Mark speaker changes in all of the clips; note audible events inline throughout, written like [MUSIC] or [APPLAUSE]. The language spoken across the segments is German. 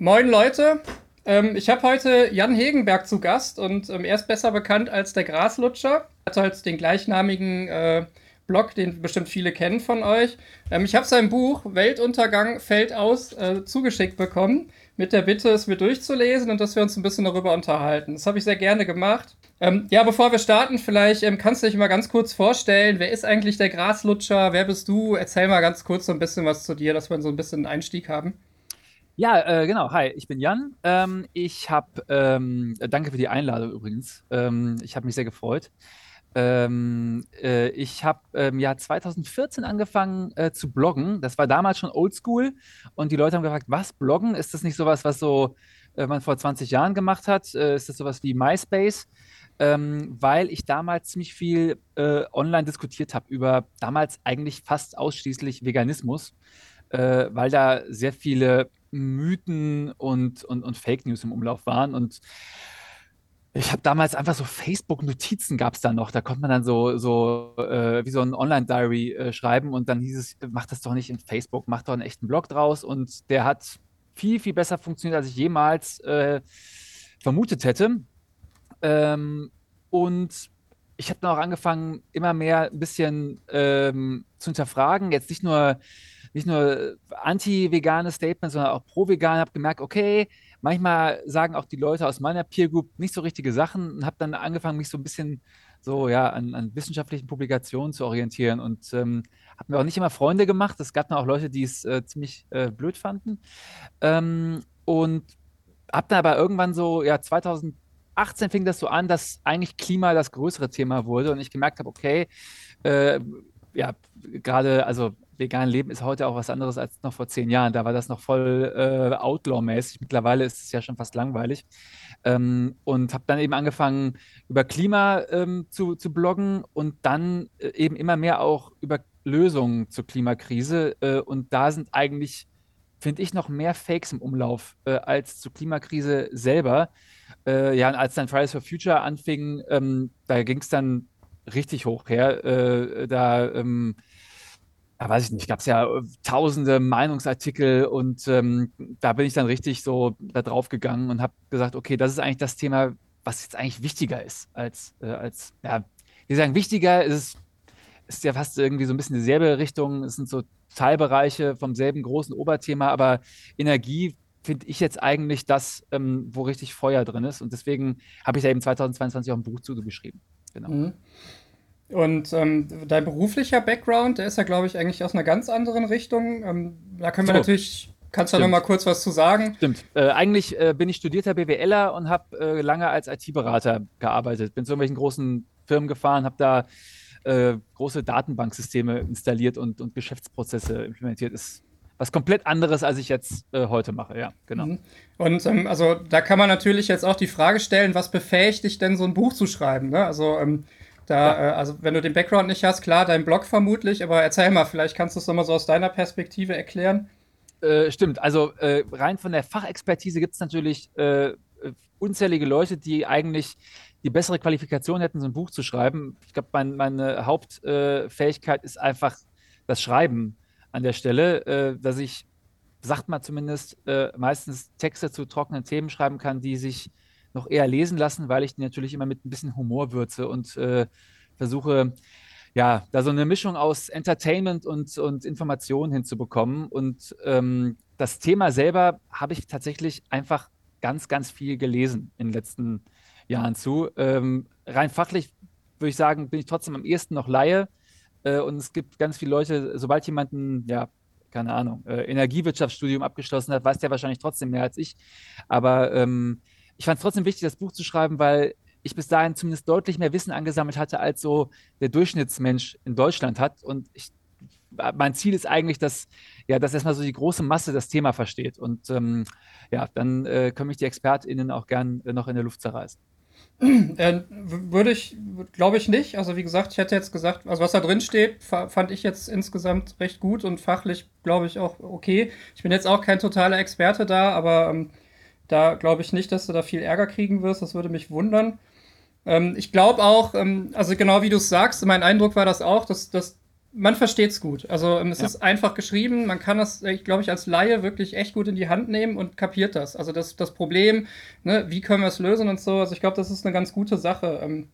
Speaker 1: Moin Leute, ähm, ich habe heute Jan Hegenberg zu Gast und ähm, er ist besser bekannt als der Graslutscher. Er hat halt den gleichnamigen äh, Blog, den bestimmt viele kennen von euch. Ähm, ich habe sein Buch Weltuntergang fällt aus äh, zugeschickt bekommen mit der Bitte, es mir durchzulesen und dass wir uns ein bisschen darüber unterhalten. Das habe ich sehr gerne gemacht. Ähm, ja, bevor wir starten, vielleicht ähm, kannst du dich mal ganz kurz vorstellen, wer ist eigentlich der Graslutscher? Wer bist du? Erzähl mal ganz kurz so ein bisschen was zu dir, dass wir so ein bisschen einen Einstieg haben.
Speaker 2: Ja, äh, genau. Hi, ich bin Jan. Ähm, ich habe, ähm, danke für die Einladung übrigens. Ähm, ich habe mich sehr gefreut. Ähm, äh, ich habe im Jahr 2014 angefangen äh, zu bloggen. Das war damals schon oldschool und die Leute haben gefragt, was bloggen? Ist das nicht sowas, was so äh, man vor 20 Jahren gemacht hat? Äh, ist das sowas wie MySpace? Ähm, weil ich damals ziemlich viel äh, online diskutiert habe über damals eigentlich fast ausschließlich Veganismus, äh, weil da sehr viele Mythen und, und, und Fake News im Umlauf waren. Und ich habe damals einfach so Facebook-Notizen gab es da noch. Da konnte man dann so, so äh, wie so ein Online-Diary äh, schreiben und dann hieß es, mach das doch nicht in Facebook, mach doch einen echten Blog draus. Und der hat viel, viel besser funktioniert, als ich jemals äh, vermutet hätte. Ähm, und ich habe dann auch angefangen, immer mehr ein bisschen ähm, zu hinterfragen. Jetzt nicht nur nicht nur anti-vegane Statements, sondern auch pro-vegan. Habe gemerkt, okay, manchmal sagen auch die Leute aus meiner Peer Group nicht so richtige Sachen und habe dann angefangen, mich so ein bisschen so ja an, an wissenschaftlichen Publikationen zu orientieren und ähm, habe mir auch nicht immer Freunde gemacht. Es gab dann auch Leute, die es äh, ziemlich äh, blöd fanden ähm, und habe dann aber irgendwann so ja 2018 fing das so an, dass eigentlich Klima das größere Thema wurde und ich gemerkt habe, okay, äh, ja, gerade, also vegan leben ist heute auch was anderes als noch vor zehn Jahren. Da war das noch voll äh, Outlaw-mäßig. Mittlerweile ist es ja schon fast langweilig. Ähm, und habe dann eben angefangen, über Klima ähm, zu, zu bloggen und dann äh, eben immer mehr auch über Lösungen zur Klimakrise. Äh, und da sind eigentlich, finde ich, noch mehr Fakes im Umlauf äh, als zur Klimakrise selber. Äh, ja, und als dann Fridays for Future anfing, ähm, da ging es dann richtig hoch her. Äh, da ähm, ja, weiß ich nicht, gab es ja äh, tausende Meinungsartikel und ähm, da bin ich dann richtig so da drauf gegangen und habe gesagt, okay, das ist eigentlich das Thema, was jetzt eigentlich wichtiger ist als, äh, als ja, wir sagen, wichtiger ist, ist ja fast irgendwie so ein bisschen dieselbe Richtung, es sind so Teilbereiche vom selben großen Oberthema, aber Energie finde ich jetzt eigentlich das, ähm, wo richtig Feuer drin ist und deswegen habe ich da eben 2022 auch ein Buch zu geschrieben. Genau. Mhm.
Speaker 1: Und ähm, dein beruflicher Background, der ist ja, glaube ich, eigentlich aus einer ganz anderen Richtung. Ähm, da können wir so. natürlich, kannst du da noch mal kurz was zu sagen?
Speaker 2: Stimmt. Äh, eigentlich äh, bin ich studierter BWLer und habe äh, lange als IT-Berater gearbeitet. Bin zu irgendwelchen großen Firmen gefahren, habe da äh, große Datenbanksysteme installiert und, und Geschäftsprozesse implementiert. Ist was komplett anderes, als ich jetzt äh, heute mache, ja, genau. Mhm.
Speaker 1: Und ähm, also da kann man natürlich jetzt auch die Frage stellen, was befähigt dich denn, so ein Buch zu schreiben? Ne? Also ähm, da, ja. äh, also wenn du den Background nicht hast, klar, dein Blog vermutlich, aber erzähl mal, vielleicht kannst du es nochmal so aus deiner Perspektive erklären.
Speaker 2: Äh, stimmt, also äh, rein von der Fachexpertise gibt es natürlich äh, unzählige Leute, die eigentlich die bessere Qualifikation hätten, so ein Buch zu schreiben. Ich glaube, mein, meine Hauptfähigkeit ist einfach das Schreiben an der Stelle, äh, dass ich, sagt man zumindest, äh, meistens Texte zu trockenen Themen schreiben kann, die sich noch eher lesen lassen, weil ich die natürlich immer mit ein bisschen Humor würze und äh, versuche, ja, da so eine Mischung aus Entertainment und, und Information hinzubekommen. Und ähm, das Thema selber habe ich tatsächlich einfach ganz, ganz viel gelesen in den letzten Jahren zu. Ähm, rein fachlich würde ich sagen, bin ich trotzdem am ehesten noch Laie. Äh, und es gibt ganz viele Leute, sobald jemanden, ja, keine Ahnung, äh, Energiewirtschaftsstudium abgeschlossen hat, weiß der wahrscheinlich trotzdem mehr als ich. Aber ähm, ich fand es trotzdem wichtig, das Buch zu schreiben, weil ich bis dahin zumindest deutlich mehr Wissen angesammelt hatte, als so der Durchschnittsmensch in Deutschland hat. Und ich, mein Ziel ist eigentlich, dass, ja, dass erstmal so die große Masse das Thema versteht. Und ähm, ja, dann äh, können mich die ExpertInnen auch gern äh, noch in der Luft zerreißen. [CLEARS THROAT]
Speaker 1: Äh, würde ich, glaube ich nicht. Also wie gesagt, ich hätte jetzt gesagt, also was da drin steht, fand ich jetzt insgesamt recht gut und fachlich, glaube ich, auch okay. Ich bin jetzt auch kein totaler Experte da, aber ähm, da glaube ich nicht, dass du da viel Ärger kriegen wirst. Das würde mich wundern. Ähm, ich glaube auch, ähm, also genau wie du es sagst, mein Eindruck war das auch, dass, dass man versteht es gut. Also ähm, es ja. ist einfach geschrieben, man kann das, ich glaube ich, als Laie wirklich echt gut in die Hand nehmen und kapiert das. Also das, das Problem, ne, wie können wir es lösen und so. Also ich glaube, das ist eine ganz gute Sache. Ähm,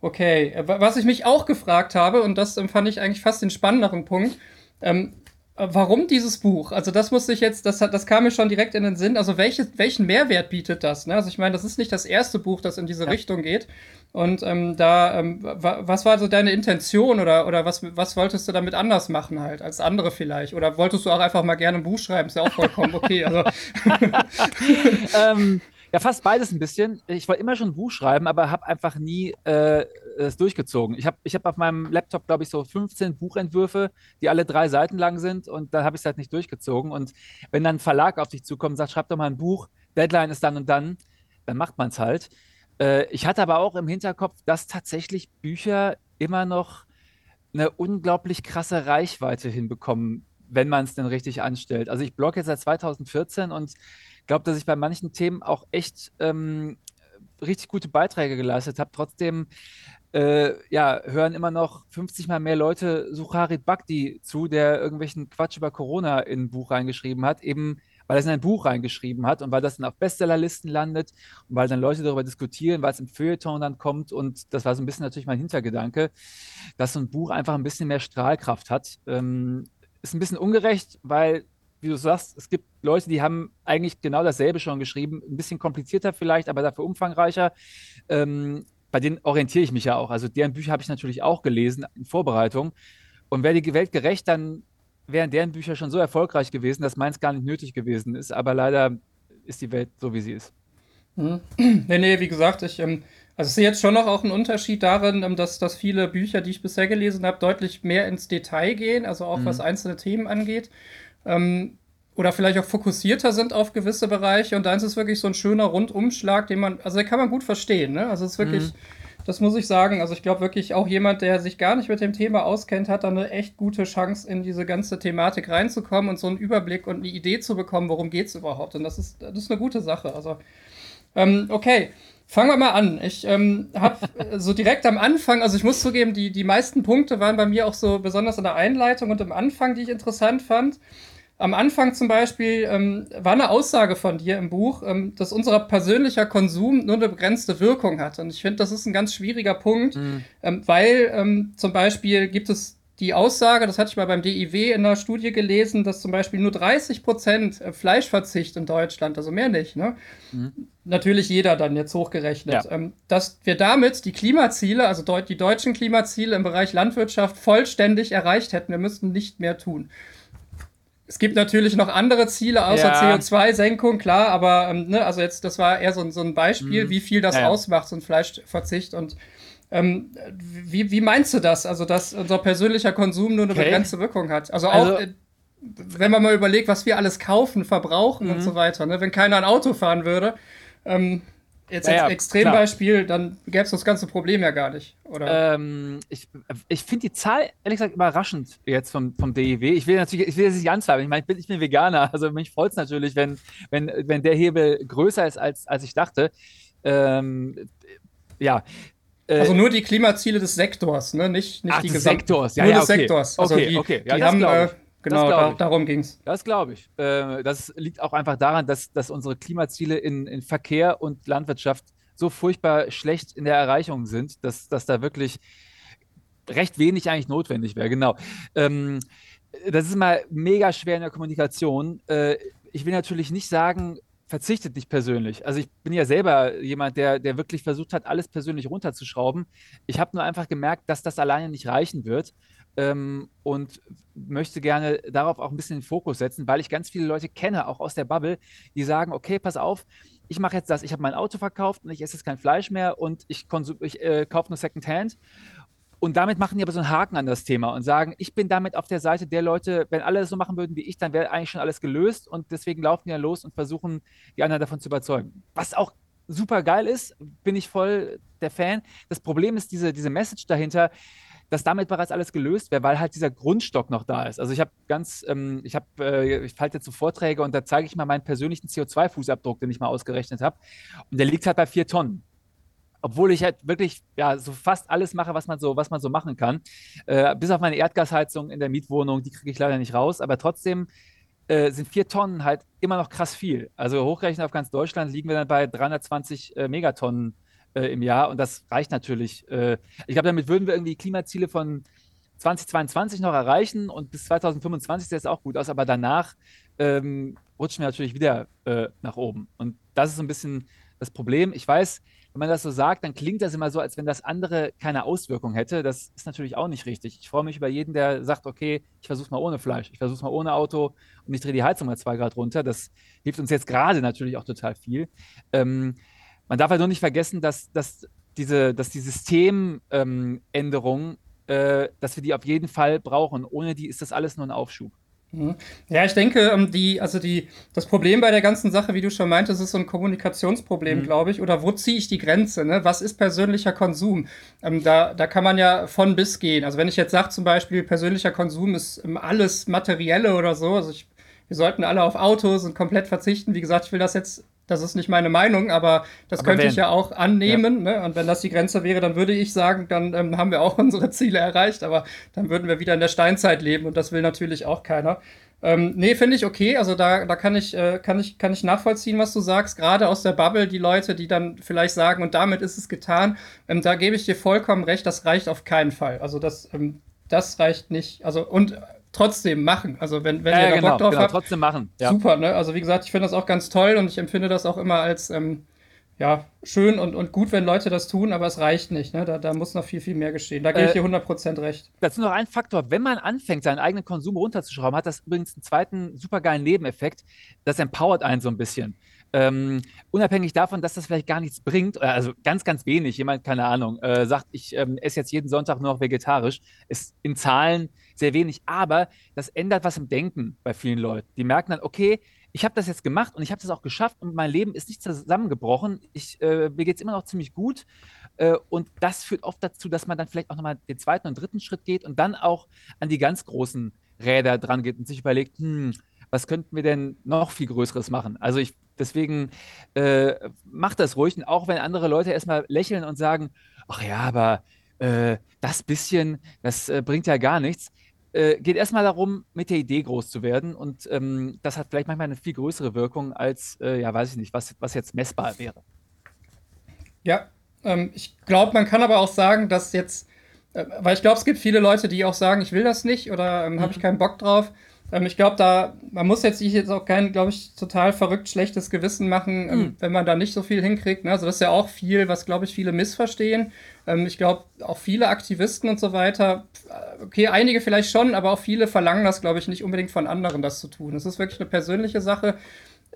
Speaker 1: okay, äh, was ich mich auch gefragt habe, und das ähm, fand ich eigentlich fast den spannenderen Punkt, ähm, Warum dieses Buch? Also das musste ich jetzt, das, das kam mir schon direkt in den Sinn. Also welche, welchen Mehrwert bietet das? Ne? Also ich meine, das ist nicht das erste Buch, das in diese ja. Richtung geht. Und ähm, da, ähm, was war so deine Intention oder, oder was, was wolltest du damit anders machen halt als andere vielleicht? Oder wolltest du auch einfach mal gerne ein Buch schreiben? Ist ja auch vollkommen okay. Also. [LAUGHS]
Speaker 2: ähm, ja, fast beides ein bisschen. Ich wollte immer schon ein Buch schreiben, aber habe einfach nie äh, es durchgezogen. Ich habe ich hab auf meinem Laptop, glaube ich, so 15 Buchentwürfe, die alle drei Seiten lang sind und da habe ich es halt nicht durchgezogen. Und wenn dann ein Verlag auf dich zukommt und sagt, schreib doch mal ein Buch, Deadline ist dann und dann, dann macht man es halt. Äh, ich hatte aber auch im Hinterkopf, dass tatsächlich Bücher immer noch eine unglaublich krasse Reichweite hinbekommen, wenn man es denn richtig anstellt. Also ich blogge jetzt seit 2014 und glaube, dass ich bei manchen Themen auch echt ähm, richtig gute Beiträge geleistet habe. Trotzdem äh, ja, hören immer noch 50 mal mehr Leute Sucharit Bhakti zu, der irgendwelchen Quatsch über Corona in ein Buch reingeschrieben hat, eben weil er es in ein Buch reingeschrieben hat und weil das dann auf Bestsellerlisten landet und weil dann Leute darüber diskutieren, weil es im Feuilleton dann kommt und das war so ein bisschen natürlich mein Hintergedanke, dass so ein Buch einfach ein bisschen mehr Strahlkraft hat. Ähm, ist ein bisschen ungerecht, weil wie du sagst, es gibt Leute, die haben eigentlich genau dasselbe schon geschrieben, ein bisschen komplizierter vielleicht, aber dafür umfangreicher. Ähm, bei denen orientiere ich mich ja auch. Also deren Bücher habe ich natürlich auch gelesen in Vorbereitung. Und wäre die Welt gerecht, dann wären deren Bücher schon so erfolgreich gewesen, dass meins gar nicht nötig gewesen ist. Aber leider ist die Welt so, wie sie ist.
Speaker 1: Hm. [CLEARS THROAT] Nee, nee, wie gesagt, ich, ähm, also ich sehe jetzt schon noch auch einen Unterschied darin, ähm, dass, dass viele Bücher, die ich bisher gelesen habe, deutlich mehr ins Detail gehen, also auch mhm. was einzelne Themen angeht ähm, oder vielleicht auch fokussierter sind auf gewisse Bereiche. Und dann ist es wirklich so ein schöner Rundumschlag, den man, also den kann man gut verstehen. Ne? Also es ist wirklich, mhm. das muss ich sagen. Also ich glaube wirklich auch jemand, der sich gar nicht mit dem Thema auskennt, hat da eine echt gute Chance, in diese ganze Thematik reinzukommen und so einen Überblick und eine Idee zu bekommen, worum geht es überhaupt. Und das ist, das ist eine gute Sache. Also, ähm, okay. Fangen wir mal an. Ich ähm, habe [LAUGHS] so direkt am Anfang, also ich muss zugeben, die, die meisten Punkte waren bei mir auch so besonders in der Einleitung und im Anfang, die ich interessant fand am Anfang zum Beispiel ähm, war eine Aussage von dir im Buch, ähm, dass unser persönlicher Konsum nur eine begrenzte Wirkung hat. Und ich finde, das ist ein ganz schwieriger Punkt, mhm. ähm, weil ähm, zum Beispiel gibt es die Aussage, das hatte ich mal beim DIW in einer Studie gelesen, dass zum Beispiel nur 30 Prozent äh, Fleischverzicht in Deutschland, also mehr nicht, ne? Mhm. Natürlich jeder dann jetzt hochgerechnet, ja. ähm, dass wir damit die Klimaziele, also die deutschen Klimaziele im Bereich Landwirtschaft vollständig erreicht hätten. Wir müssten nicht mehr tun. Es gibt natürlich noch andere Ziele außer ja. CO2-Senkung, klar, aber ähm, ne, also jetzt, das war eher so, so ein Beispiel, mhm. wie viel das ja, ausmacht, so ein Fleischverzicht. Und ähm, wie, wie meinst du das? Also, dass unser persönlicher Konsum nur eine okay. begrenzte Wirkung hat. Also auch, also, äh, wenn man mal überlegt, was wir alles kaufen, verbrauchen mhm. und so weiter, ne? wenn keiner ein Auto fahren würde. Ähm, Jetzt als ja, Extrembeispiel, klar. dann gäbe es das ganze Problem ja gar nicht, oder?
Speaker 2: Ähm, ich ich finde die Zahl, ehrlich gesagt, überraschend jetzt vom, vom DIW. Ich will natürlich, ich will das nicht anzweifeln. Ich meine, ich bin, ich bin Veganer, [LAUGHS] also mich freut es natürlich, wenn, wenn, wenn der Hebel größer ist, als, als ich dachte. Ähm, ja.
Speaker 1: Äh, also nur die Klimaziele des Sektors, ne? Nicht, nicht
Speaker 2: Ach,
Speaker 1: die
Speaker 2: des Sektors,
Speaker 1: ja,
Speaker 2: nur
Speaker 1: ja, des okay. Sektors. Also
Speaker 2: okay,
Speaker 1: die,
Speaker 2: okay.
Speaker 1: Ja, die haben, äh, Genau, da, darum ging es.
Speaker 2: Das glaube ich. Äh, das liegt auch einfach daran, dass, dass unsere Klimaziele in, in Verkehr und Landwirtschaft so furchtbar schlecht in der Erreichung sind, dass, dass da wirklich recht wenig eigentlich notwendig wäre. Genau. Ähm, das ist mal mega schwer in der Kommunikation. Äh, ich will natürlich nicht sagen, verzichtet nicht persönlich. Also ich bin ja selber jemand, der, der wirklich versucht hat, alles persönlich runterzuschrauben. Ich habe nur einfach gemerkt, dass das alleine nicht reichen wird ähm, und möchte gerne darauf auch ein bisschen den Fokus setzen, weil ich ganz viele Leute kenne, auch aus der Bubble, die sagen, okay, pass auf, ich mache jetzt das, ich habe mein Auto verkauft und ich esse jetzt kein Fleisch mehr und ich, ich äh, kaufe nur Secondhand. Und damit machen die aber so einen Haken an das Thema und sagen, ich bin damit auf der Seite der Leute, wenn alle so machen würden wie ich, dann wäre eigentlich schon alles gelöst und deswegen laufen die ja los und versuchen, die anderen davon zu überzeugen. Was auch super geil ist, bin ich voll der Fan. Das Problem ist diese, diese Message dahinter, dass damit bereits alles gelöst wäre, weil halt dieser Grundstock noch da ist. Also ich habe ganz, ähm, ich habe, äh, ich halte jetzt so Vorträge und da zeige ich mal meinen persönlichen CO2-Fußabdruck, den ich mal ausgerechnet habe. Und der liegt halt bei vier Tonnen. obwohl ich halt wirklich ja so fast alles mache, was man so, was man so machen kann. Äh, bis auf meine Erdgasheizung in der Mietwohnung, die kriege ich leider nicht raus, aber trotzdem äh, sind vier Tonnen halt immer noch krass viel. Also hochgerechnet auf ganz Deutschland liegen wir dann bei 320 äh, Megatonnen äh, im Jahr und das reicht natürlich. Äh, ich glaube, damit würden wir irgendwie Klimaziele von 2022 noch erreichen und bis 2025 sieht es auch gut aus, aber danach ähm, rutschen wir natürlich wieder äh, nach oben. Und das ist so ein bisschen das Problem. Ich weiß, wenn man das so sagt, dann klingt das immer so, als wenn das andere keine Auswirkung hätte. Das ist natürlich auch nicht richtig. Ich freue mich über jeden, der sagt, okay, ich versuche mal ohne Fleisch, ich versuche mal ohne Auto und ich drehe die Heizung mal zwei Grad runter. Das hilft uns jetzt gerade natürlich auch total viel. Ähm, man darf halt nur nicht vergessen, dass, dass diese, dass die Systemänderung, ähm, äh, dass wir die auf jeden Fall brauchen. Ohne die ist das alles nur ein Aufschub.
Speaker 1: Mhm. Ja, ich denke, ähm, die, also die, das Problem bei der ganzen Sache, wie du schon meintest, ist so ein Kommunikationsproblem, mhm. glaube ich. Oder wo ziehe ich die Grenze? Ne? Was ist persönlicher Konsum? Ähm, da, da kann man ja von bis gehen. Also wenn ich jetzt sage, zum Beispiel, persönlicher Konsum ist ähm, alles Materielle oder so, also ich, wir sollten alle auf Autos und komplett verzichten. Wie gesagt, ich will das jetzt das ist nicht meine Meinung, aber das aber könnte wenn. ich ja auch annehmen. Ja. Ne? Und wenn das die Grenze wäre, dann würde ich sagen, dann ähm, haben wir auch [LAUGHS] unsere Ziele erreicht, aber dann würden wir wieder in der Steinzeit leben und das will natürlich auch keiner. Ähm, nee, finde ich okay. Also da, da kann, ich, äh, kann, ich, kann ich nachvollziehen, was du sagst. Gerade aus der Bubble, die Leute, die dann vielleicht sagen, und damit ist es getan, ähm, da gebe ich dir vollkommen recht, das reicht auf keinen Fall. Also das, ähm, das reicht nicht. Also und trotzdem machen. Also wenn, wenn ja, ihr da genau, Bock drauf genau, habt,
Speaker 2: trotzdem machen.
Speaker 1: Ja. Super, ne? Also wie gesagt, ich finde das auch ganz toll und ich empfinde das auch immer als ähm, ja, schön und, und gut, wenn Leute das tun, aber es reicht nicht. Ne? Da, da muss noch viel, viel mehr geschehen. Da gebe ich äh, dir 100% recht.
Speaker 2: Dazu noch ein Faktor. Wenn man anfängt, seinen eigenen Konsum runterzuschrauben, hat das übrigens einen zweiten supergeilen Nebeneffekt. Das empowert einen so ein bisschen. Ähm, unabhängig davon, dass das vielleicht gar nichts bringt, also ganz, ganz wenig, jemand, keine Ahnung, äh, sagt, ich ähm, esse jetzt jeden Sonntag nur noch vegetarisch, ist in Zahlen sehr wenig, aber das ändert was im Denken bei vielen Leuten. Die merken dann, okay, ich habe das jetzt gemacht und ich habe das auch geschafft und mein Leben ist nicht zusammengebrochen. Ich, äh, mir geht es immer noch ziemlich gut. Äh, und das führt oft dazu, dass man dann vielleicht auch nochmal den zweiten und dritten Schritt geht und dann auch an die ganz großen Räder dran geht und sich überlegt, hm, was könnten wir denn noch viel Größeres machen? Also ich, deswegen äh, macht das ruhig. Und auch wenn andere Leute erstmal lächeln und sagen, ach ja, aber äh, das bisschen, das äh, bringt ja gar nichts äh, geht erstmal darum, mit der Idee groß zu werden. Und ähm, das hat vielleicht manchmal eine viel größere Wirkung als, äh, ja, weiß ich nicht, was, was jetzt messbar wäre.
Speaker 1: Ja, ähm, ich glaube, man kann aber auch sagen, dass jetzt, äh, weil ich glaube, es gibt viele Leute, die auch sagen, ich will das nicht oder ähm, mhm. habe ich keinen Bock drauf. Ähm, ich glaube, da, man muss jetzt sich jetzt auch kein, glaube ich, total verrückt schlechtes Gewissen machen, mhm. wenn man da nicht so viel hinkriegt. Ne? Also das ist ja auch viel, was, glaube ich, viele missverstehen. Ähm, ich glaube, auch viele Aktivisten und so weiter, okay, einige vielleicht schon, aber auch viele verlangen das, glaube ich, nicht unbedingt von anderen, das zu tun. Das ist wirklich eine persönliche Sache.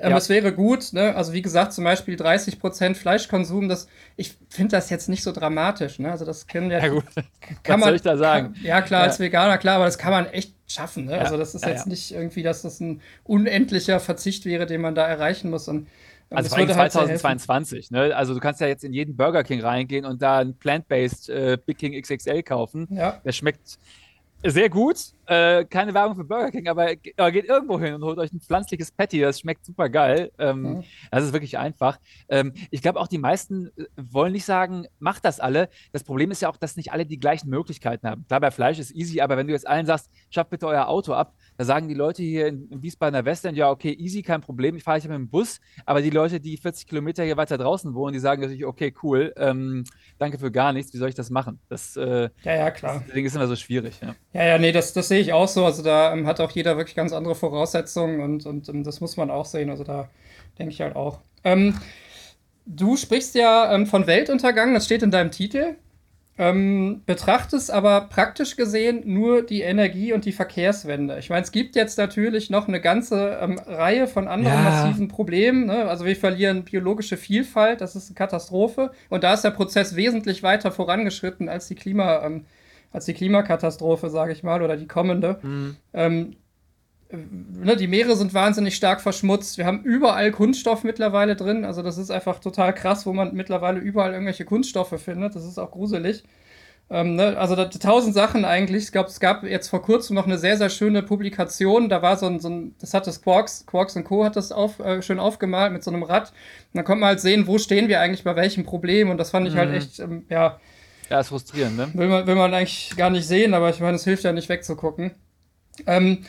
Speaker 1: Ähm, ja. Es wäre gut, ne? also wie gesagt, zum Beispiel 30% Fleischkonsum, das, ich finde das jetzt nicht so dramatisch. Ne? Also das können ja, ja gut.
Speaker 2: Kann [LAUGHS] Was man, soll ich da sagen?
Speaker 1: Kann, ja, klar, ja. als Veganer, klar, aber das kann man echt schaffen. Ne? Also das ist jetzt nicht irgendwie, dass das ein unendlicher Verzicht wäre, den man da erreichen muss. Und,
Speaker 2: also vor allem 2022, halt ne? Also du kannst ja jetzt in jeden Burger King reingehen und da ein Plant-Based äh, Big King XXL kaufen. Ja. Der schmeckt sehr gut. Äh, keine Werbung für Burger King, aber, aber, geht irgendwo hin und holt euch ein pflanzliches Patty. Das schmeckt super geil. Ähm, mhm. Das ist wirklich einfach. Ähm, ich glaube auch, die meisten äh, wollen nicht sagen, macht das alle. Das Problem ist ja auch, dass nicht alle die gleichen Möglichkeiten haben. Klar, bei Fleisch ist easy, aber wenn du jetzt allen sagst, schafft bitte euer Auto ab, da sagen die Leute hier in, in Wiesbadener Westend, ja, okay, easy, kein Problem, ich fahre hier mit dem Bus. Aber die Leute, die 40 Kilometer hier weiter draußen wohnen, die sagen natürlich, okay, cool, ähm, danke für gar nichts, wie soll ich das machen? Das,
Speaker 1: äh, ja, ja, klar.
Speaker 2: Deswegen ist immer so schwierig. Ja,
Speaker 1: ja, ja nee, das, das sehe ich auch so. Also da ähm, hat auch jeder wirklich ganz andere Voraussetzungen und, und ähm, das muss man auch sehen. Also da denke ich halt auch. Ähm, du sprichst ja ähm, von Weltuntergang, das steht in deinem Titel ähm, betrachtest aber praktisch gesehen nur die Energie- und die Verkehrswende. Ich meine, es gibt jetzt natürlich noch eine ganze Reihe von anderen ja. massiven Problemen. Ne? Also wir verlieren biologische Vielfalt, das ist eine Katastrophe. Und da ist der Prozess wesentlich weiter vorangeschritten als die Klima, ähm, als die Klimakatastrophe, sage ich mal, oder die kommende. Mhm. Ähm, ne, die Meere sind wahnsinnig stark verschmutzt. Wir haben überall Kunststoff mittlerweile drin. Also das ist einfach total krass, wo man mittlerweile überall irgendwelche Kunststoffe findet. Das ist auch gruselig. Ähm, ne? Also da, tausend Sachen eigentlich. Ich glaube, es gab jetzt vor kurzem noch eine sehr, sehr schöne Publikation. Da war so ein, so ein das hat das Quarks, Quarks Co. hat das auf, äh, schön aufgemalt mit so einem Rad. Und dann konnte man halt sehen, wo stehen wir eigentlich bei welchem Problem. Und das fand ich halt mhm. halt echt, ähm, ja.
Speaker 2: Ja, ist frustrierend, ne?
Speaker 1: Will man, will man eigentlich gar nicht sehen, aber ich meine, es hilft ja nicht wegzugucken. Ähm,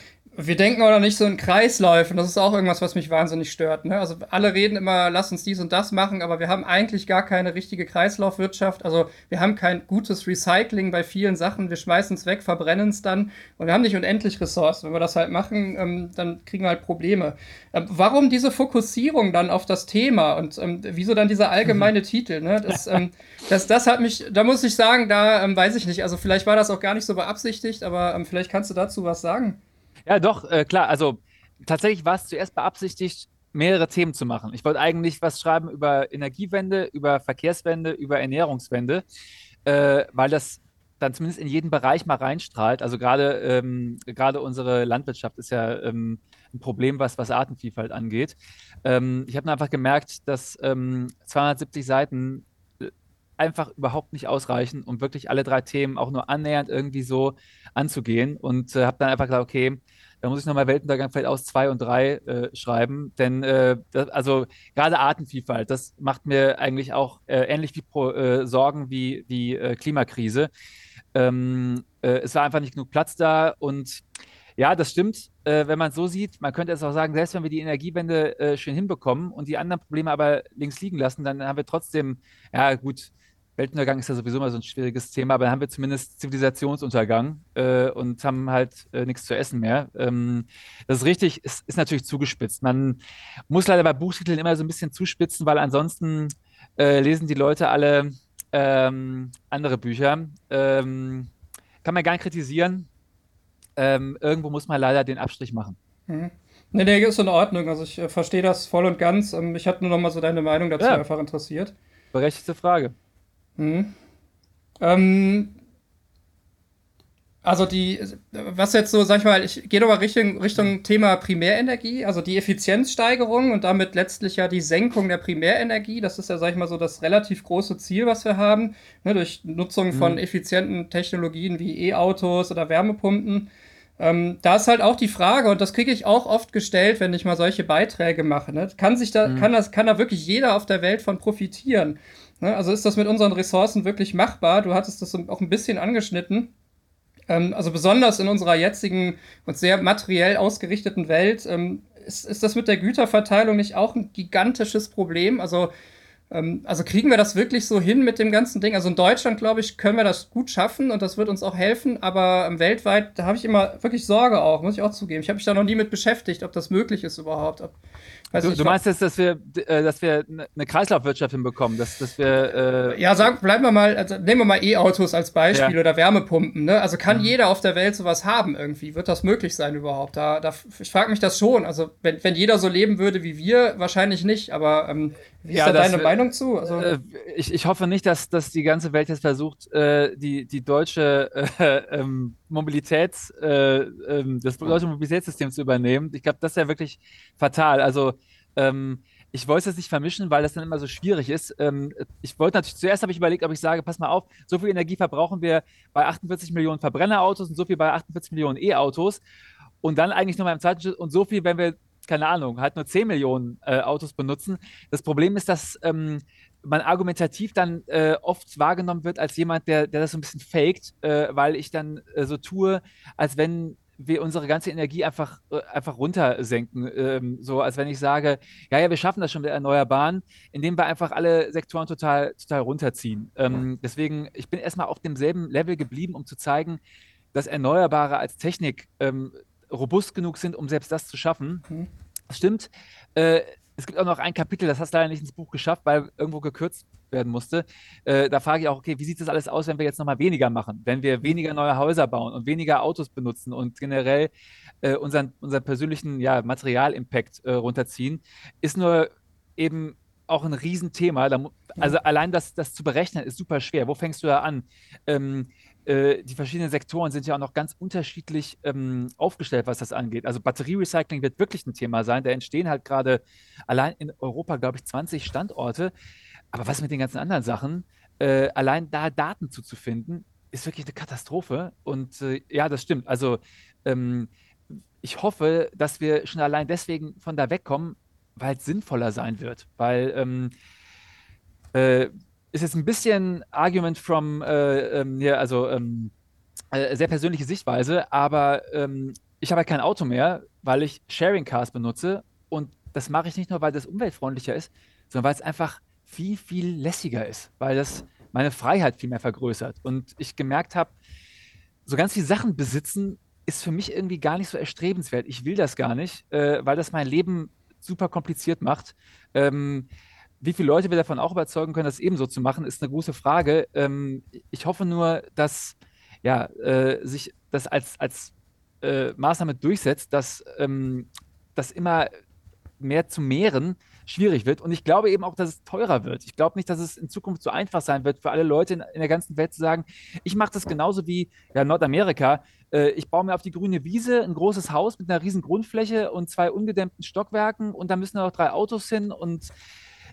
Speaker 1: wir denken auch noch nicht so in Kreisläufen. Das ist auch irgendwas, was mich wahnsinnig stört. Ne? Also alle reden immer, lass uns dies und das machen, aber wir haben eigentlich gar keine richtige Kreislaufwirtschaft. Also wir haben kein gutes Recycling bei vielen Sachen. Wir schmeißen es weg, verbrennen es dann und wir haben nicht unendlich Ressourcen. Wenn wir das halt machen, ähm, dann kriegen wir halt Probleme. Ähm, warum diese Fokussierung dann auf das Thema und ähm, wieso dann dieser allgemeine mhm. Titel? Ne? Das, ähm, das, das hat mich, da muss ich sagen, da ähm, weiß ich nicht. Also vielleicht war das auch gar nicht so beabsichtigt, aber ähm, vielleicht kannst du dazu was sagen.
Speaker 2: Ja, doch, äh, klar. Also tatsächlich war es zuerst beabsichtigt, mehrere Themen zu machen. Ich wollte eigentlich was schreiben über Energiewende, über Verkehrswende, über Ernährungswende, äh, weil das dann zumindest in jeden Bereich mal reinstrahlt. Also gerade ähm, gerade unsere Landwirtschaft ist ja ähm, ein Problem, was, was Artenvielfalt angeht. Ähm, ich habe einfach gemerkt, dass 270 ähm, Seiten äh, einfach überhaupt nicht ausreichen, um wirklich alle drei Themen auch nur annähernd irgendwie so anzugehen. Und äh, habe dann einfach gesagt, okay, da muss ich nochmal Weltuntergang vielleicht aus zwei und drei äh, schreiben. Denn äh, das, also gerade Artenvielfalt, das macht mir eigentlich auch äh, ähnlich wie Pro, äh, Sorgen wie die äh, Klimakrise. Ähm, äh, es war einfach nicht genug Platz da und ja, das stimmt, wenn man es so sieht. Man könnte es auch sagen, selbst wenn wir die Energiewende schön hinbekommen und die anderen Probleme aber links liegen lassen, dann haben wir trotzdem, ja gut, Weltuntergang ist ja sowieso immer so ein schwieriges Thema, aber dann haben wir zumindest Zivilisationsuntergang äh, und haben halt äh, nichts zu essen mehr. Ähm, das ist richtig, ist, ist natürlich zugespitzt. Man muss leider bei Buchtiteln immer so ein bisschen zuspitzen, weil ansonsten äh, lesen die Leute alle ähm, andere Bücher. Ähm, kann man gar nicht kritisieren. Ähm, irgendwo muss man leider den Abstrich machen.
Speaker 1: Mhm. Nee, nee, ist in Ordnung. Also ich äh, verstehe das voll und ganz. Ähm, ich hatte nur noch mal so deine Meinung dazu ja. einfach interessiert.
Speaker 2: Berechtigte Frage.
Speaker 1: Mhm. Ähm, also die, was jetzt so, sag ich mal, ich gehe nochmal Richtung, Richtung Thema Primärenergie, also die Effizienzsteigerung und damit letztlich ja die Senkung der Primärenergie. Das ist ja, sag ich mal, so das relativ große Ziel, was wir haben, ne, durch Nutzung von mhm. effizienten Technologien wie E-Autos oder Wärmepumpen. Ähm, da ist halt auch die Frage, und das kriege ich auch oft gestellt, wenn ich mal solche Beiträge mache. Ne? Kann sich da, mhm. kann das, kann da wirklich jeder auf der Welt von profitieren? Ne? Also ist das mit unseren Ressourcen wirklich machbar? Du hattest das auch ein bisschen angeschnitten. Ähm, also besonders in unserer jetzigen und sehr materiell ausgerichteten Welt ähm, ist, ist das mit der Güterverteilung nicht auch ein gigantisches Problem? Also also kriegen wir das wirklich so hin mit dem ganzen Ding? Also in Deutschland, glaube ich, können wir das gut schaffen und das wird uns auch helfen, aber ähm, weltweit, da habe ich immer wirklich Sorge auch, muss ich auch zugeben. Ich habe mich da noch nie mit beschäftigt, ob das möglich ist überhaupt. Ob,
Speaker 2: du, du meinst jetzt, dass wir, äh, dass wir eine Kreislaufwirtschaft hinbekommen, dass, dass wir.
Speaker 1: Äh ja, sagen, bleiben wir mal, also nehmen wir mal E-Autos als Beispiel ja. oder Wärmepumpen. Ne? Also kann mhm. jeder auf der Welt sowas haben irgendwie? Wird das möglich sein überhaupt? Da, da ich frage mich das schon. Also wenn, wenn jeder so leben würde wie wir, wahrscheinlich nicht. Aber ähm, wie ja, ist da deine Meinung zu?
Speaker 2: Also, äh, ich, ich hoffe nicht, dass, dass die ganze Welt jetzt versucht, äh, die, die deutsche äh, [LAUGHS] ähm, Mobilitäts, äh, ähm, das deutsche Mobilitätssystem zu übernehmen. Ich glaube, das ist ja wirklich fatal. Also ähm, ich wollte es jetzt nicht vermischen, weil das dann immer so schwierig ist. Ähm, ich wollte natürlich, zuerst habe ich überlegt, ob ich sage, pass mal auf, so viel Energie verbrauchen wir bei 48 Millionen Verbrennerautos und so viel bei 48 Millionen E-Autos. Und dann eigentlich nur mal im zweiten Schritt und so viel, wenn wir keine Ahnung, halt nur 10 Millionen äh, Autos benutzen. Das Problem ist, dass ähm, man argumentativ dann äh, oft wahrgenommen wird als jemand, der, der das so ein bisschen faked, äh, weil ich dann äh, so tue, als wenn wir unsere ganze Energie einfach, äh, einfach runtersenken. Ähm, so als wenn ich sage, ja, ja, wir schaffen das schon mit Erneuerbaren, indem wir einfach alle Sektoren total, total runterziehen. Ähm, deswegen, ich bin erstmal auf demselben Level geblieben, um zu zeigen, dass Erneuerbare als Technik ähm, robust genug sind, um selbst das zu schaffen. Mhm. Das stimmt. Äh, es gibt auch noch ein Kapitel, das hast du leider nicht ins Buch geschafft, weil irgendwo gekürzt werden musste. Äh, da frage ich auch, okay, wie sieht das alles aus, wenn wir jetzt nochmal weniger machen? Wenn wir weniger neue Häuser bauen und weniger Autos benutzen und generell äh, unseren, unseren persönlichen ja, Materialimpact äh, runterziehen, ist nur eben auch ein Riesenthema. Da, also allein das, das zu berechnen ist super schwer. Wo fängst du da an? Ähm, äh, die verschiedenen Sektoren sind ja auch noch ganz unterschiedlich ähm, aufgestellt, was das angeht. Also Batterierecycling wird wirklich ein Thema sein. Da entstehen halt gerade allein in Europa, glaube ich, 20 Standorte. Aber was mit den ganzen anderen Sachen? Äh, allein da Daten zuzufinden, ist wirklich eine Katastrophe. Und äh, ja, das stimmt. Also ähm, ich hoffe, dass wir schon allein deswegen von da wegkommen, weil es sinnvoller sein wird. Weil ähm, äh, ist jetzt ein bisschen Argument from, äh, ähm, ja, also ähm, äh, sehr persönliche Sichtweise, aber ähm, ich habe halt kein Auto mehr, weil ich Sharing Cars benutze und das mache ich nicht nur, weil das umweltfreundlicher ist, sondern weil es einfach viel, viel lässiger ist, weil das meine Freiheit viel mehr vergrößert. Und ich gemerkt habe, so ganz viele Sachen besitzen ist für mich irgendwie gar nicht so erstrebenswert. Ich will das gar nicht, äh, weil das mein Leben super kompliziert macht. Ähm, wie viele Leute wir davon auch überzeugen können, das ebenso zu machen, ist eine große Frage. Ähm, ich hoffe nur, dass ja, äh, sich das als, als äh, Maßnahme durchsetzt, dass ähm, das immer mehr zu mehren schwierig wird. Und ich glaube eben auch, dass es teurer wird. Ich glaube nicht, dass es in Zukunft so einfach sein wird für alle Leute in, in der ganzen Welt zu sagen, ich mache das genauso wie ja, Nordamerika. Äh, ich baue mir auf die grüne Wiese ein großes Haus mit einer riesen Grundfläche und zwei ungedämmten Stockwerken und da müssen noch drei Autos hin. Und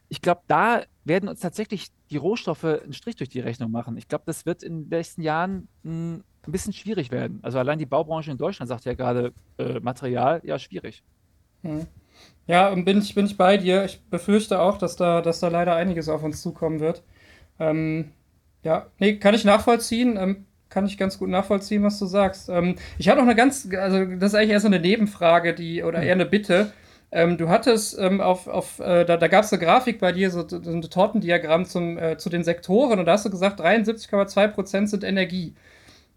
Speaker 2: ich glaube, da werden uns tatsächlich die Rohstoffe einen Strich durch die Rechnung machen. Ich glaube, das wird in den nächsten Jahren hm, ein bisschen schwierig werden. Also allein die Baubranche in Deutschland sagt ja gerade äh, Material, ja, schwierig.
Speaker 1: Hm. Ja, bin ich, bin ich bei dir. Ich befürchte auch, dass da, dass da leider einiges auf uns zukommen wird. Ähm, ja, nee, kann ich nachvollziehen. Ähm, kann ich ganz gut nachvollziehen, was du sagst. Ähm, ich hatte noch eine ganz, also das ist eigentlich eher so eine Nebenfrage, die, oder eher eine Bitte. Ähm, du hattest ähm, auf, auf äh, da, da gab es eine Grafik bei dir, so, so ein Tortendiagramm zum, äh, zu den Sektoren und da hast du gesagt, 73,2% sind Energie.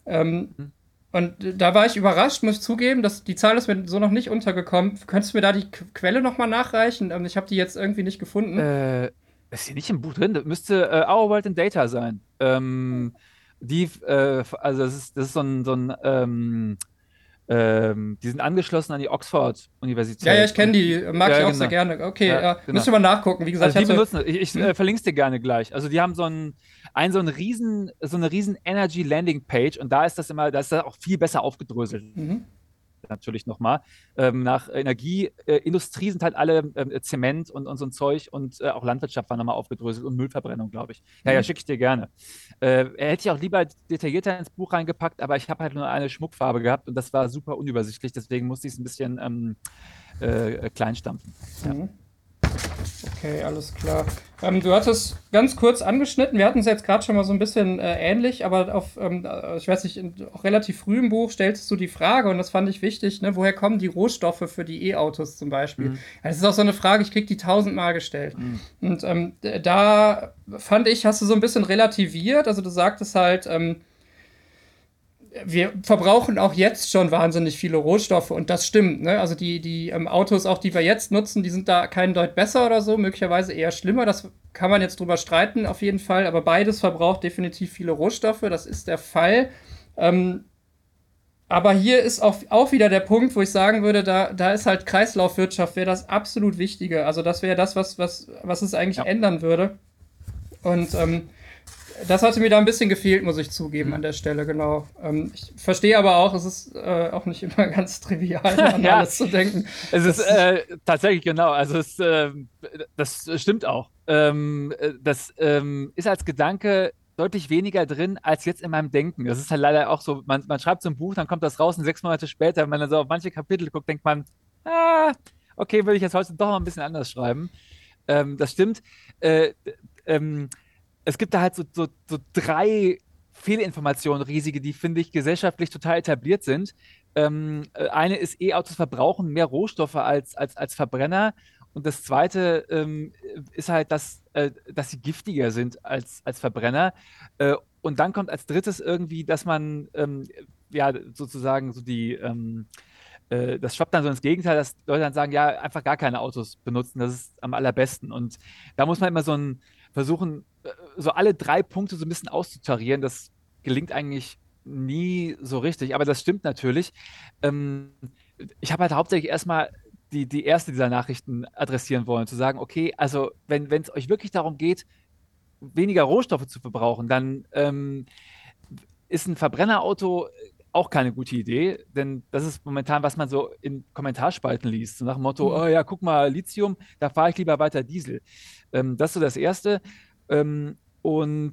Speaker 1: Ähm, mhm. Und da war ich überrascht, muss ich zugeben, dass die Zahl ist mir so noch nicht untergekommen. Könntest du mir da die Quelle nochmal nachreichen? Ähm, ich habe die jetzt irgendwie nicht gefunden.
Speaker 2: Äh, ist hier nicht im Buch drin? Das müsste äh, Our World in Data sein. Ähm, die, äh, also das ist, das ist so ein, so ein ähm, ähm, die sind angeschlossen an die Oxford-Universität.
Speaker 1: Ja, ja, ich kenne die, mag ja, ich auch genau. sehr gerne. Okay, ja, ja. Genau. müssen wir mal nachgucken. Wie gesagt,
Speaker 2: also die benutzen, ich, ich hm? äh, verlinke es dir gerne gleich. Also die haben so ein, ein so ein riesen, so eine riesen Energy Landing Page und da ist das immer, da ist das auch viel besser aufgedröselt. Mhm natürlich nochmal. Ähm, nach Energie, äh, Industrie sind halt alle äh, Zement und, und so ein Zeug und äh, auch Landwirtschaft war nochmal aufgedröselt und Müllverbrennung, glaube ich. Ja, mhm. ja, schicke ich dir gerne. Äh, hätte ich auch lieber detaillierter ins Buch reingepackt, aber ich habe halt nur eine Schmuckfarbe gehabt und das war super unübersichtlich, deswegen musste ich es ein bisschen ähm, äh, kleinstampfen. Ja. Mhm.
Speaker 1: Okay, alles klar. Ähm, du hattest ganz kurz angeschnitten, wir hatten es jetzt gerade schon mal so ein bisschen äh, ähnlich, aber auf, ähm, äh, ich weiß nicht, in, auch relativ früh im Buch stellst du die Frage, und das fand ich wichtig, ne, woher kommen die Rohstoffe für die E-Autos zum Beispiel? Mhm. Das ist auch so eine Frage, ich krieg die tausendmal gestellt. Mhm. Und ähm, da fand ich, hast du so ein bisschen relativiert, also du sagtest halt, ähm, wir verbrauchen auch jetzt schon wahnsinnig viele Rohstoffe und das stimmt. Ne? Also die, die ähm, Autos, auch die wir jetzt nutzen, die sind da keinen Deut besser oder so, möglicherweise eher schlimmer. Das kann man jetzt drüber streiten, auf jeden Fall. Aber beides verbraucht definitiv viele Rohstoffe, das ist der Fall. Ähm, aber hier ist auch, auch wieder der Punkt, wo ich sagen würde, da, da ist halt Kreislaufwirtschaft, wäre das absolut Wichtige. Also das wäre das, was, was, was es eigentlich ja. ändern würde. Und ähm, das hatte mir da ein bisschen gefehlt, muss ich zugeben, an der Stelle, genau. Ähm, ich verstehe aber auch, es ist äh, auch nicht immer [LAUGHS] ganz trivial, an [LAUGHS] ja, alles zu denken.
Speaker 2: Es ist äh, tatsächlich genau, also es, äh, das stimmt auch. Ähm, das ähm, ist als Gedanke deutlich weniger drin als jetzt in meinem Denken. Das ist halt leider auch so, man, man schreibt so ein Buch, dann kommt das raus und sechs Monate später, wenn man dann so auf manche Kapitel guckt, denkt man, ah, okay, würde ich jetzt heute doch mal ein bisschen anders schreiben. Ähm, das stimmt. Äh, ähm, es gibt da halt so, so, so drei Fehlinformationen, riesige, die, finde ich, gesellschaftlich total etabliert sind. Ähm, äh, eine ist, E-Autos verbrauchen mehr Rohstoffe als, als, als Verbrenner. Und das zweite ähm, ist halt, dass, äh, dass sie giftiger sind als, als Verbrenner. Äh, und dann kommt als drittes irgendwie, dass man ähm, ja sozusagen so die ähm, äh, das schwappt dann so ins Gegenteil, dass Leute dann sagen, ja, einfach gar keine Autos benutzen, das ist am allerbesten. Und da muss man immer so ein versuchen, äh, so alle drei Punkte so ein bisschen auszutarieren. Das gelingt eigentlich nie so richtig, aber das stimmt natürlich. Ähm, ich habe halt hauptsächlich erstmal die, die erste dieser Nachrichten adressieren wollen, zu sagen, okay, also wenn es euch wirklich darum geht, weniger Rohstoffe zu verbrauchen, dann ähm, ist ein Verbrennerauto auch keine gute Idee, denn das ist momentan, was man so in Kommentarspalten liest. So nach dem Motto, mhm. oh ja, guck mal, Lithium, da fahre ich lieber weiter Diesel. Ähm, das ist so das Erste. Ähm, und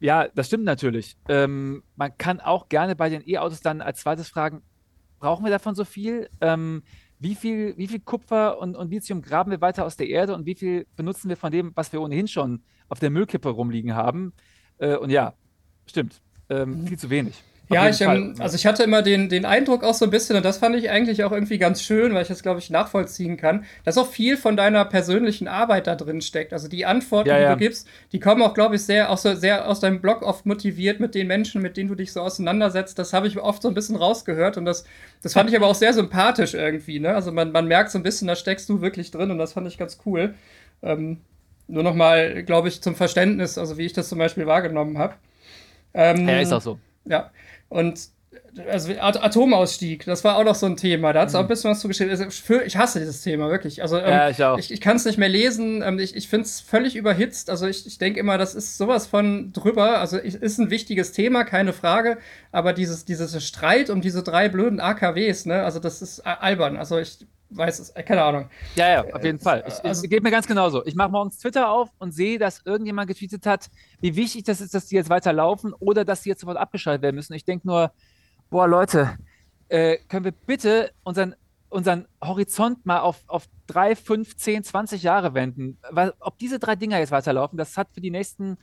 Speaker 2: ja, das stimmt natürlich. Ähm, man kann auch gerne bei den E-Autos dann als zweites fragen, brauchen wir davon so viel? Ähm, wie viel, wie viel Kupfer und, und Lithium graben wir weiter aus der Erde und wie viel benutzen wir von dem, was wir ohnehin schon auf der Müllkippe rumliegen haben? Äh, und ja, stimmt, ähm, mhm. viel zu wenig.
Speaker 1: Ja, ich, ähm, also ich hatte immer den, den Eindruck auch so ein bisschen, und das fand ich eigentlich auch irgendwie ganz schön, weil ich das, glaube ich, nachvollziehen kann, dass auch viel von deiner persönlichen Arbeit da drin steckt. Also die Antworten, ja, ja. die du gibst, die kommen auch, glaube ich, sehr, auch so sehr aus deinem Blog oft motiviert mit den Menschen, mit denen du dich so auseinandersetzt. Das habe ich oft so ein bisschen rausgehört und das, das fand ich aber auch sehr sympathisch irgendwie. Ne? Also man, man merkt so ein bisschen, da steckst du wirklich drin und das fand ich ganz cool. Ähm, nur noch mal, glaube ich, zum Verständnis, also wie ich das zum Beispiel wahrgenommen habe.
Speaker 2: Ähm, ja, ist auch so.
Speaker 1: Ja, und also Atomausstieg, das war auch noch so ein Thema. Da hat es auch ein mhm. bisschen was zugeschrieben. Also ich hasse dieses Thema, wirklich. Also, ähm, ja, ich auch. Ich, ich kann es nicht mehr lesen. Ähm, ich ich finde es völlig überhitzt. Also ich, ich denke immer, das ist sowas von drüber. Also ist ein wichtiges Thema, keine Frage. Aber dieses, dieses Streit um diese drei blöden AKWs, ne, also das ist albern. Also ich weiß es, äh, keine Ahnung.
Speaker 2: Ja, ja, auf jeden Fall. Ich, also, geht mir ganz genauso. Ich mache morgens Twitter auf und sehe, dass irgendjemand getweetet hat, wie wichtig das ist, dass die jetzt weiterlaufen oder dass die jetzt sofort abgeschaltet werden müssen. Ich denke nur, boah, Leute, äh, können wir bitte unseren, unseren Horizont mal auf, auf drei, fünf, zehn, zwanzig Jahre wenden? Weil, ob diese drei Dinger jetzt weiterlaufen, das hat für die nächsten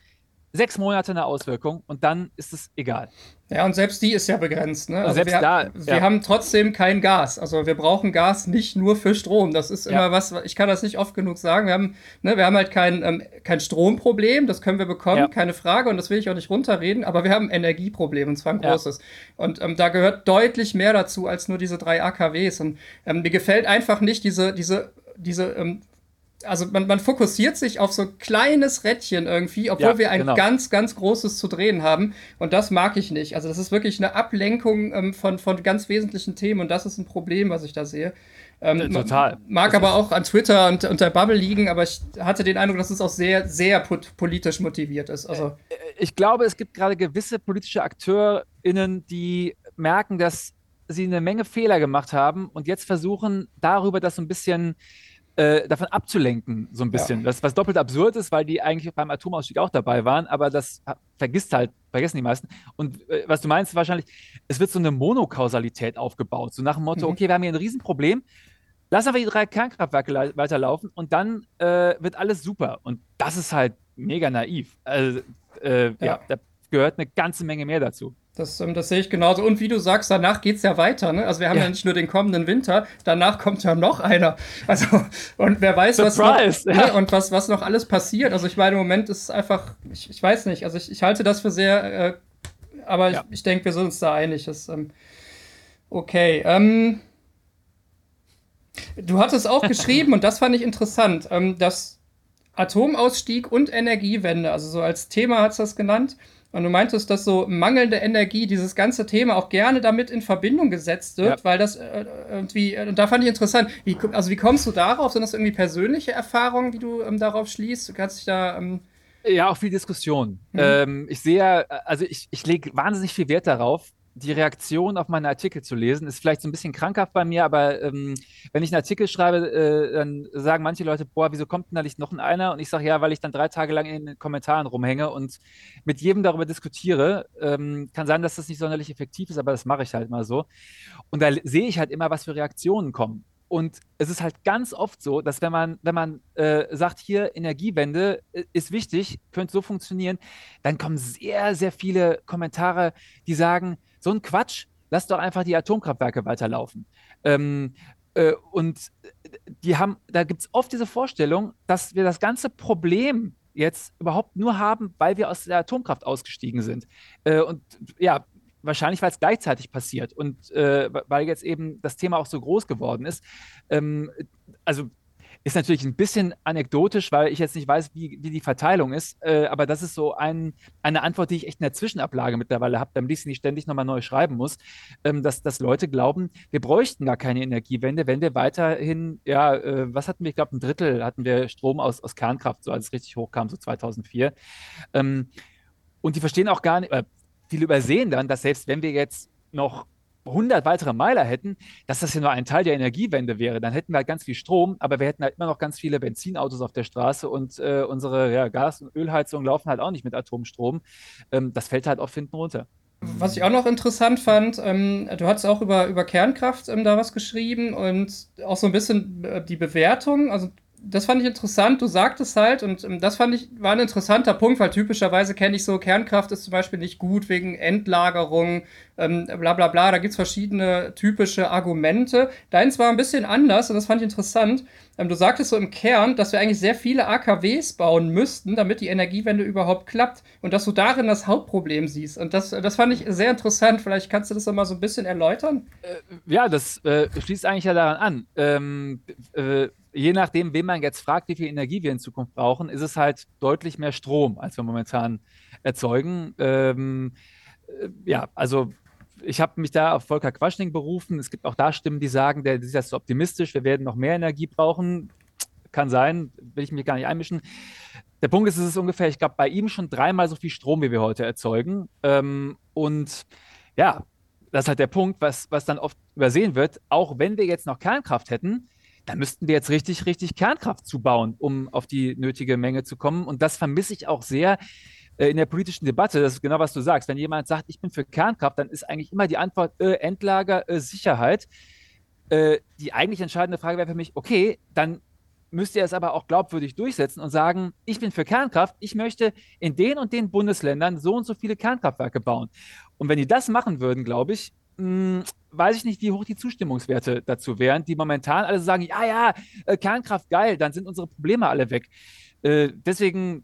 Speaker 2: sechs Monate eine Auswirkung und dann ist es egal.
Speaker 1: Ja, und selbst die ist ja begrenzt. Ne?
Speaker 2: Also selbst wir, da.
Speaker 1: Wir ja. haben trotzdem kein Gas. Also wir brauchen Gas nicht nur für Strom. Das ist immer ja. was, ich kann das nicht oft genug sagen. Wir haben, ne, wir haben halt kein, ähm, kein Stromproblem, das können wir bekommen, ja. keine Frage. Und das will ich auch nicht runterreden, aber wir haben ein Energieproblem und zwar ein großes. Und ähm, da gehört deutlich mehr dazu als nur diese drei AKWs. Und ähm, mir gefällt einfach nicht diese, diese, diese ähm, also man, man fokussiert sich auf so ein kleines Rädchen irgendwie, obwohl ja, wir ein genau. ganz, ganz großes zu drehen haben. Und das mag ich nicht. Also das ist wirklich eine Ablenkung ähm, von, von ganz wesentlichen Themen und das ist ein Problem, was ich da sehe.
Speaker 2: Ähm, äh, Total.
Speaker 1: Mag das aber auch an Twitter und, und der Bubble liegen, aber ich hatte den Eindruck, dass es auch sehr, sehr politisch motiviert ist. Also
Speaker 2: äh, äh, ich glaube, es gibt gerade gewisse politische AkteurInnen, die merken, dass sie eine Menge Fehler gemacht haben und jetzt versuchen, darüber das so ein bisschen äh, davon abzulenken, so ein bisschen. Ja. Das, was doppelt absurd ist, weil die eigentlich beim Atomausstieg auch dabei waren, aber das vergisst halt, vergessen die meisten. Und äh, was du meinst, wahrscheinlich, es wird so eine Monokausalität aufgebaut. So nach dem Motto, mhm. okay, wir haben hier ein Riesenproblem, lass aber die drei Kernkraftwerke weiterlaufen und dann äh, wird alles super. Und das ist halt mega naiv. Also, äh, ja. ja, da gehört eine ganze Menge mehr dazu.
Speaker 1: Das, ähm, das sehe ich genauso. Und wie du sagst, danach geht es ja weiter. Ne? Also wir haben ja. ja. nicht nur den kommenden Winter, danach kommt ja noch einer. Also, und wer weiß, was noch, ja. ne? und was, was noch alles passiert. Also ich meine, im Moment ist es einfach, ich, ich weiß nicht, also ich, ich halte das für sehr, äh, aber ja. ich, ich denke, wir sind uns da einig. Das, ähm, okay. Ähm, du hattest auch [LAUGHS] geschrieben, und das fand ich interessant, ähm, dass Atomausstieg und Energiewende, also so als Thema hat es das genannt, und du meintest, dass so mangelnde Energie, dieses ganze Thema auch gerne damit in Verbindung gesetzt wird, ja. weil das äh, irgendwie, äh, und da fand ich interessant, wie, also wie kommst du darauf? Sind das irgendwie persönliche Erfahrungen, die du ähm, darauf schließt? Du kannst dich da. Ähm
Speaker 2: ja, auch viel Diskussion. Mhm. Ähm, ich sehe, also ich, ich lege wahnsinnig viel Wert darauf, die Reaktion auf meine Artikel zu lesen. Ist vielleicht so ein bisschen krankhaft bei mir, aber ähm, wenn ich einen Artikel schreibe, äh, dann sagen manche Leute, boah, wieso kommt denn da nicht noch einer? Und ich sage, ja, weil ich dann drei Tage lang in den Kommentaren rumhänge und mit jedem darüber diskutiere. Ähm, kann sein, dass das nicht sonderlich effektiv ist, aber das mache ich halt mal so. Und da sehe ich halt immer, was für Reaktionen kommen. Und es ist halt ganz oft so, dass wenn man, wenn man äh, sagt, hier Energiewende äh, ist wichtig, könnte so funktionieren, dann kommen sehr, sehr viele Kommentare, die sagen, so ein Quatsch, lass doch einfach die Atomkraftwerke weiterlaufen. Ähm, äh, und die haben, da gibt es oft diese Vorstellung, dass wir das ganze Problem jetzt überhaupt nur haben, weil wir aus der Atomkraft ausgestiegen sind. Äh, und ja, Wahrscheinlich, weil es gleichzeitig passiert und äh, weil jetzt eben das Thema auch so groß geworden ist. Ähm, also ist natürlich ein bisschen anekdotisch, weil ich jetzt nicht weiß, wie, wie die Verteilung ist. Äh, aber das ist so ein, eine Antwort, die ich echt in der Zwischenablage mittlerweile habe, damit ich sie nicht ständig nochmal neu schreiben muss, ähm, dass, dass Leute glauben, wir bräuchten gar keine Energiewende, wenn wir weiterhin, ja, äh, was hatten wir? Ich glaube, ein Drittel hatten wir Strom aus, aus Kernkraft, so als es richtig hochkam, so 2004. Ähm, und die verstehen auch gar nicht, äh, viele übersehen dann, dass selbst wenn wir jetzt noch 100 weitere Meiler hätten, dass das ja nur ein Teil der Energiewende wäre. Dann hätten wir halt ganz viel Strom, aber wir hätten halt immer noch ganz viele Benzinautos auf der Straße und äh, unsere ja, Gas- und Ölheizungen laufen halt auch nicht mit Atomstrom. Ähm, das fällt halt oft hinten runter.
Speaker 1: Was ich auch noch interessant fand, ähm, du hast auch über, über Kernkraft ähm, da was geschrieben und auch so ein bisschen äh, die Bewertung. Also das fand ich interessant. Du sagtest halt, und ähm, das fand ich, war ein interessanter Punkt, weil typischerweise kenne ich so, Kernkraft ist zum Beispiel nicht gut wegen Endlagerung, ähm, bla bla bla. Da gibt es verschiedene typische Argumente. Deins war ein bisschen anders und das fand ich interessant. Ähm, du sagtest so im Kern, dass wir eigentlich sehr viele AKWs bauen müssten, damit die Energiewende überhaupt klappt und dass du darin das Hauptproblem siehst. Und das, das fand ich sehr interessant. Vielleicht kannst du das mal so ein bisschen erläutern.
Speaker 2: Äh, ja, das äh, schließt eigentlich ja daran an. Ähm, äh, je nachdem, wen man jetzt fragt, wie viel Energie wir in Zukunft brauchen, ist es halt deutlich mehr Strom, als wir momentan erzeugen. Ähm, äh, ja, also ich habe mich da auf Volker Quaschning berufen. Es gibt auch da Stimmen, die sagen, der ist jetzt so optimistisch, wir werden noch mehr Energie brauchen. Kann sein, will ich mich gar nicht einmischen. Der Punkt ist, es ist ungefähr, ich glaube, bei ihm schon dreimal so viel Strom, wie wir heute erzeugen. Ähm, und ja, das ist halt der Punkt, was, was dann oft übersehen wird. Auch wenn wir jetzt noch Kernkraft hätten, da müssten wir jetzt richtig, richtig Kernkraft zubauen, um auf die nötige Menge zu kommen. Und das vermisse ich auch sehr äh, in der politischen Debatte. Das ist genau, was du sagst. Wenn jemand sagt, ich bin für Kernkraft, dann ist eigentlich immer die Antwort äh, Endlager, äh, Sicherheit. Äh, die eigentlich entscheidende Frage wäre für mich, okay, dann müsst ihr es aber auch glaubwürdig durchsetzen und sagen, ich bin für Kernkraft, ich möchte in den und den Bundesländern so und so viele Kernkraftwerke bauen. Und wenn die das machen würden, glaube ich, mh, hm, weiß ich nicht, wie hoch die Zustimmungswerte dazu wären, die momentan alle sagen, ja, ja, äh, Kernkraft geil, dann sind unsere Probleme alle weg. Äh, deswegen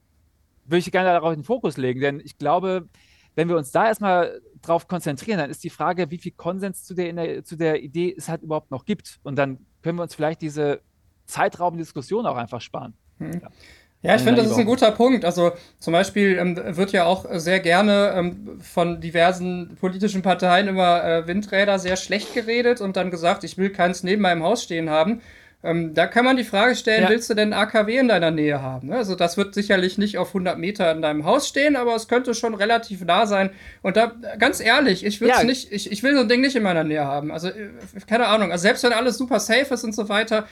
Speaker 2: würde ich gerne darauf den Fokus legen, denn ich glaube, wenn wir uns da erstmal drauf konzentrieren, dann ist die Frage, wie viel Konsens zu der, zu der Idee es halt überhaupt noch gibt. Und dann können wir uns vielleicht diese zeitraubende Diskussion auch einfach sparen.
Speaker 1: Hm. Ja. Ja, ich finde, das ist ein guter Punkt. Also zum Beispiel ähm, wird ja auch sehr gerne ähm, von diversen politischen Parteien immer äh, Windräder sehr schlecht geredet und dann gesagt, ich will keins neben meinem Haus stehen haben. Ähm, da kann man die Frage stellen, ja. willst du denn AKW in deiner Nähe haben? Ne? Also das wird sicherlich nicht auf 100 Meter in deinem Haus stehen, aber es könnte schon relativ nah sein. Und da, ganz ehrlich, ich will ja. nicht, ich, ich will so ein Ding nicht in meiner Nähe haben. Also äh, keine Ahnung. Also selbst wenn alles super safe ist und so weiter,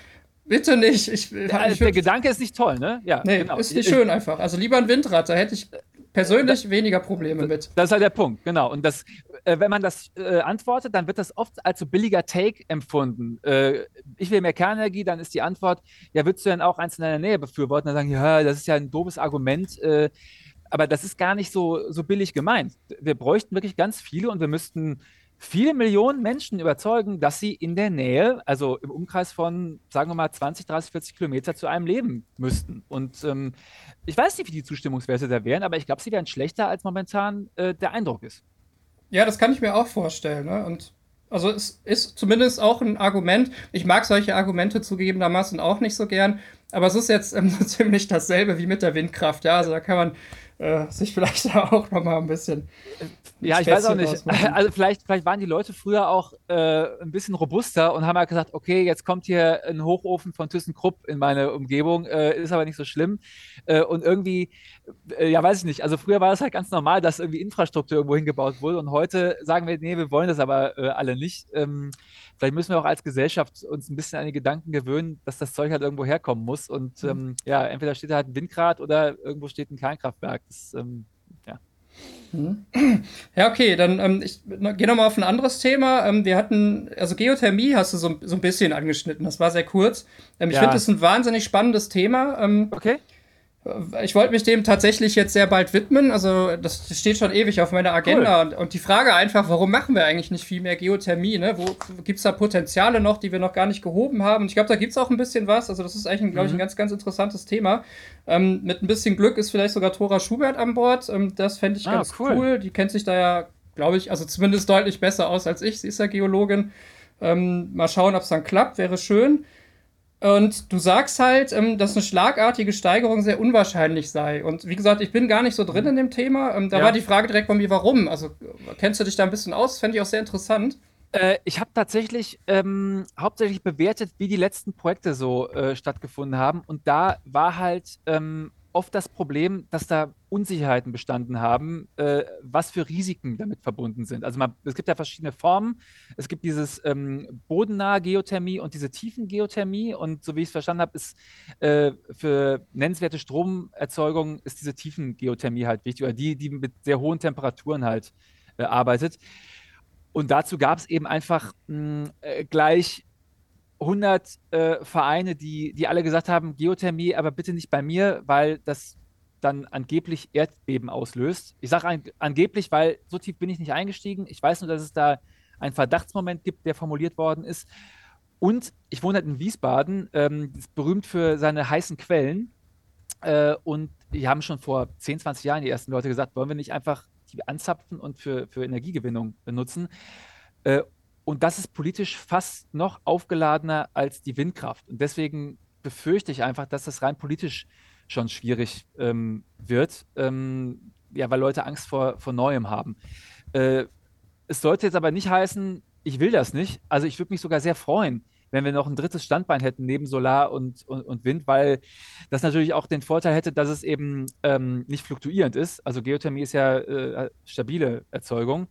Speaker 1: Bitte nicht. Ich,
Speaker 2: der, ich der Gedanke ist nicht toll, ne?
Speaker 1: Ja, nee, genau. ist nicht schön einfach. Also lieber ein Windrad, da hätte ich persönlich weniger Probleme mit.
Speaker 2: Das ist halt der Punkt, genau. Und das, äh, wenn man das äh, antwortet, dann wird das oft als so billiger Take empfunden. Äh, ich will mehr Kernenergie, dann ist die Antwort, ja, würdest du denn auch eins in deiner Nähe befürworten? Dann sagen, ja, das ist ja ein doofes Argument. Äh, aber das ist gar nicht so, so billig gemeint. Wir bräuchten wirklich ganz viele und wir müssten viele Millionen Menschen überzeugen, dass sie in der Nähe, also im Umkreis von, sagen wir mal, 20, 30, 40 Kilometer zu einem leben müssten. Und ähm, ich weiß nicht, wie die Zustimmungswerte da wären, aber ich glaube, sie wären schlechter, als momentan äh, der Eindruck ist.
Speaker 1: Ja, das kann ich mir auch vorstellen. Ne? Und also es ist zumindest auch ein Argument. Ich mag solche Argumente zugegebenermaßen auch nicht so gern, aber es ist jetzt ähm, [LAUGHS] ziemlich dasselbe wie mit der Windkraft. Ja, also da kann man äh, sich vielleicht [LAUGHS] auch noch mal ein bisschen.
Speaker 2: Ja, ich weiß auch nicht. [LAUGHS] Also vielleicht, vielleicht waren die Leute früher auch äh, ein bisschen robuster und haben halt gesagt, okay, jetzt kommt hier ein Hochofen von ThyssenKrupp in meine Umgebung, äh, ist aber nicht so schlimm. Äh, und irgendwie, äh, ja, weiß ich nicht. Also früher war es halt ganz normal, dass irgendwie Infrastruktur irgendwo hingebaut wurde und heute sagen wir, nee, wir wollen das aber äh, alle nicht. Ähm, vielleicht müssen wir auch als Gesellschaft uns ein bisschen an die Gedanken gewöhnen, dass das Zeug halt irgendwo herkommen muss. Und mhm. ähm, ja, entweder steht da halt ein Windrad oder irgendwo steht ein Kernkraftwerk. Das, ähm, ja.
Speaker 1: Mhm. Ja, okay, dann ähm, ich gehe nochmal auf ein anderes Thema. Ähm, wir hatten, also Geothermie hast du so, so ein bisschen angeschnitten, das war sehr kurz. Ähm, ich ja. finde das ein wahnsinnig spannendes Thema. Ähm,
Speaker 2: okay.
Speaker 1: Ich wollte mich dem tatsächlich jetzt sehr bald widmen. Also, das steht schon ewig auf meiner Agenda. Cool. Und, die Frage einfach, warum machen wir eigentlich nicht viel mehr Geothermie? Ne? Wo gibt es da Potenziale noch, die wir noch gar nicht gehoben haben? Und ich glaube, da gibt es auch ein bisschen was. Also, das ist eigentlich, glaube ich, ein mhm. ganz, ganz interessantes Thema. Ähm, mit ein bisschen Glück ist vielleicht sogar Thora Schubert an Bord. Ähm, das fände ich ah, ganz cool. cool. Die kennt sich da ja, glaube ich, also zumindest deutlich besser aus als ich. Sie ist ja Geologin. Ähm, mal schauen, ob es dann klappt, wäre schön. Und du sagst halt, ähm, dass eine schlagartige Steigerung sehr unwahrscheinlich sei. Und wie gesagt, ich bin gar nicht so drin in dem Thema. Ähm, da ja. war die Frage direkt bei mir, warum? Also kennst du dich da ein bisschen aus? Fände ich auch sehr interessant.
Speaker 2: Äh, ich habe tatsächlich ähm, hauptsächlich bewertet, wie die letzten Projekte so äh, stattgefunden haben. Und da war halt ähm, oft das Problem, dass da Unsicherheiten bestanden haben, äh, was für Risiken damit verbunden sind. Also man, es gibt ja verschiedene Formen. Es gibt dieses ähm, bodennahe Geothermie und diese tiefen Geothermie. Und so wie ich es verstanden habe, ist äh, für nennenswerte Stromerzeugung ist diese tiefen Geothermie halt wichtig oder die, die mit sehr hohen Temperaturen halt äh, arbeitet. Und dazu gab es eben einfach mh, äh, gleich 100 äh, Vereine, die, die alle gesagt haben, Geothermie, aber bitte nicht bei mir, weil das dann angeblich Erdbeben auslöst. Ich sage an, angeblich, weil so tief bin ich nicht eingestiegen. Ich weiß nur, dass es da einen Verdachtsmoment gibt, der formuliert worden ist. Und ich wohne halt in Wiesbaden, ähm, berühmt für seine heißen Quellen. Äh, und die haben schon vor 10, 20 Jahren die ersten Leute gesagt, wollen wir nicht einfach die anzapfen und für, für Energiegewinnung benutzen. Äh, und das ist politisch fast noch aufgeladener als die Windkraft. Und deswegen befürchte ich einfach, dass das rein politisch schon schwierig ähm, wird, ähm, ja, weil Leute Angst vor, vor Neuem haben. Äh, es sollte jetzt aber nicht heißen, ich will das nicht. Also ich würde mich sogar sehr freuen, wenn wir noch ein drittes Standbein hätten neben Solar und, und, und Wind, weil das natürlich auch den Vorteil hätte, dass es eben ähm, nicht fluktuierend ist. Also Geothermie ist ja äh, stabile Erzeugung.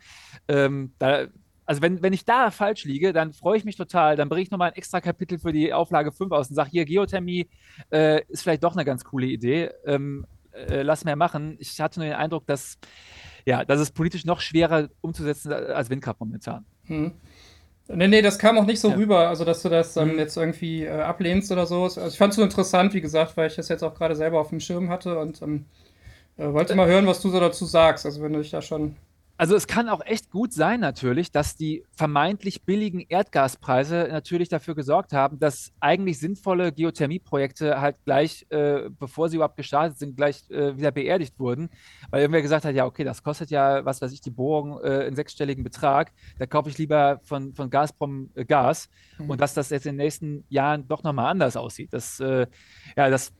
Speaker 2: Ähm, da also wenn, wenn ich da falsch liege, dann freue ich mich total. Dann bringe ich nochmal ein extra Kapitel für die Auflage 5 aus und sage, hier, Geothermie äh, ist vielleicht doch eine ganz coole Idee. Ähm, äh, lass mehr machen. Ich hatte nur den Eindruck, dass, ja, dass es politisch noch schwerer umzusetzen als Windkraft momentan. Hm.
Speaker 1: Nee, nee, das kam auch nicht so ja. rüber, also dass du das ähm, jetzt irgendwie äh, ablehnst oder so. Also ich fand es so interessant, wie gesagt, weil ich das jetzt auch gerade selber auf dem Schirm hatte und ähm, äh, wollte mal hören, was du so dazu sagst. Also wenn du dich da schon
Speaker 2: also es kann auch echt gut sein natürlich, dass die vermeintlich billigen Erdgaspreise natürlich dafür gesorgt haben, dass eigentlich sinnvolle Geothermieprojekte halt gleich, äh, bevor sie überhaupt gestartet sind, gleich äh, wieder beerdigt wurden, weil irgendwer gesagt hat, ja okay, das kostet ja, was weiß ich, die Bohrung äh, einen sechsstelligen Betrag, da kaufe ich lieber von, von Gazprom äh, Gas mhm. und dass das jetzt in den nächsten Jahren doch nochmal anders aussieht. Das, äh, ja, das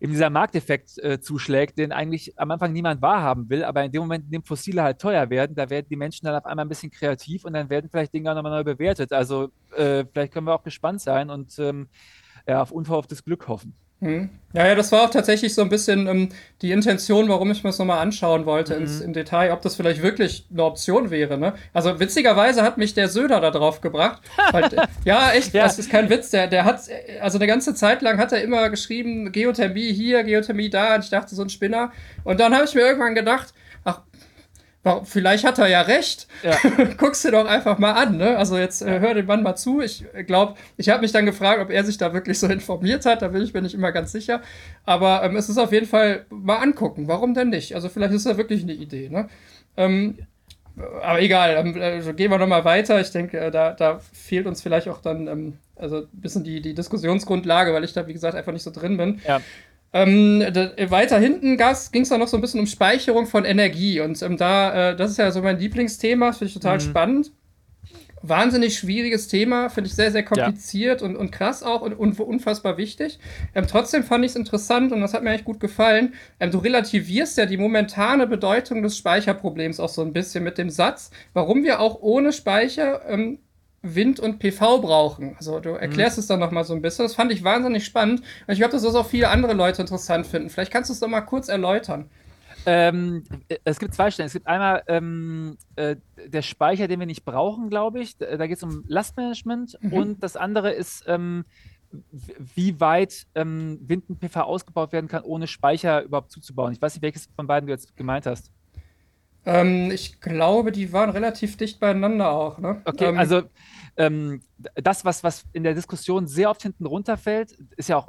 Speaker 2: eben dieser Markteffekt äh, zuschlägt, den eigentlich am Anfang niemand wahrhaben will, aber in dem Moment, in dem Fossile halt teuer werden, da werden die Menschen dann auf einmal ein bisschen kreativ und dann werden vielleicht Dinge auch nochmal neu bewertet. Also äh, vielleicht können wir auch gespannt sein und ähm, ja, auf unverhofftes Glück hoffen.
Speaker 1: Hm. Ja, ja, das war auch tatsächlich so ein bisschen ähm, die Intention, warum ich mir das nochmal anschauen wollte mhm. ins, im Detail, ob das vielleicht wirklich eine Option wäre. Ne? Also witzigerweise hat mich der Söder da drauf gebracht. weil, [LAUGHS] ja, echt, ja. das ist kein Witz. Der, der hat, also eine ganze Zeit lang hat er immer geschrieben, Geothermie hier, Geothermie da. Und ich dachte, so ein Spinner. Und dann habe ich mir irgendwann gedacht, ach, Vielleicht hat er ja recht. Ja. [LAUGHS] Guck's dir doch einfach mal an. Ne? Also jetzt äh, hör dem Mann mal zu. Ich glaube, ich habe mich dann gefragt, ob er sich da wirklich so informiert hat. Da bin ich mir nicht immer ganz sicher. Aber ähm, es ist auf jeden Fall mal angucken. Warum denn nicht? Also vielleicht ist da wirklich eine Idee. Ne? Ähm, aber egal, äh, gehen wir nochmal weiter. Ich denke, äh, da, da fehlt uns vielleicht auch dann ähm, also ein bisschen die, die Diskussionsgrundlage, weil ich da, wie gesagt, einfach nicht so drin bin. Ja. Ähm, da, weiter hinten ging es dann noch so ein bisschen um Speicherung von Energie. Und ähm, da, äh, das ist ja so mein Lieblingsthema, finde ich total mhm. spannend. Wahnsinnig schwieriges Thema, finde ich sehr, sehr kompliziert ja. und, und krass auch und, und unfassbar wichtig. Ähm, trotzdem fand ich es interessant und das hat mir echt gut gefallen. Ähm, du relativierst ja die momentane Bedeutung des Speicherproblems auch so ein bisschen mit dem Satz, warum wir auch ohne Speicher ähm, Wind und PV brauchen. Also du erklärst mhm. es dann noch mal so ein bisschen. Das fand ich wahnsinnig spannend. Und ich glaube, dass das auch viele andere Leute interessant finden. Vielleicht kannst du es doch mal kurz erläutern.
Speaker 2: Ähm, es gibt zwei Stellen. Es gibt einmal ähm, äh, der Speicher, den wir nicht brauchen, glaube ich. Da, geht es um Lastmanagement. Mhm. Und das andere ist, ähm, wie weit ähm, Wind und PV ausgebaut werden kann, ohne Speicher überhaupt zuzubauen. Ich weiß nicht, welches von beiden du jetzt gemeint hast.
Speaker 1: Ähm, ich glaube, die waren relativ dicht beieinander auch. Ne?
Speaker 2: Okay, ähm, also ähm, das, was, was in der Diskussion sehr oft hinten runterfällt, ist ja auch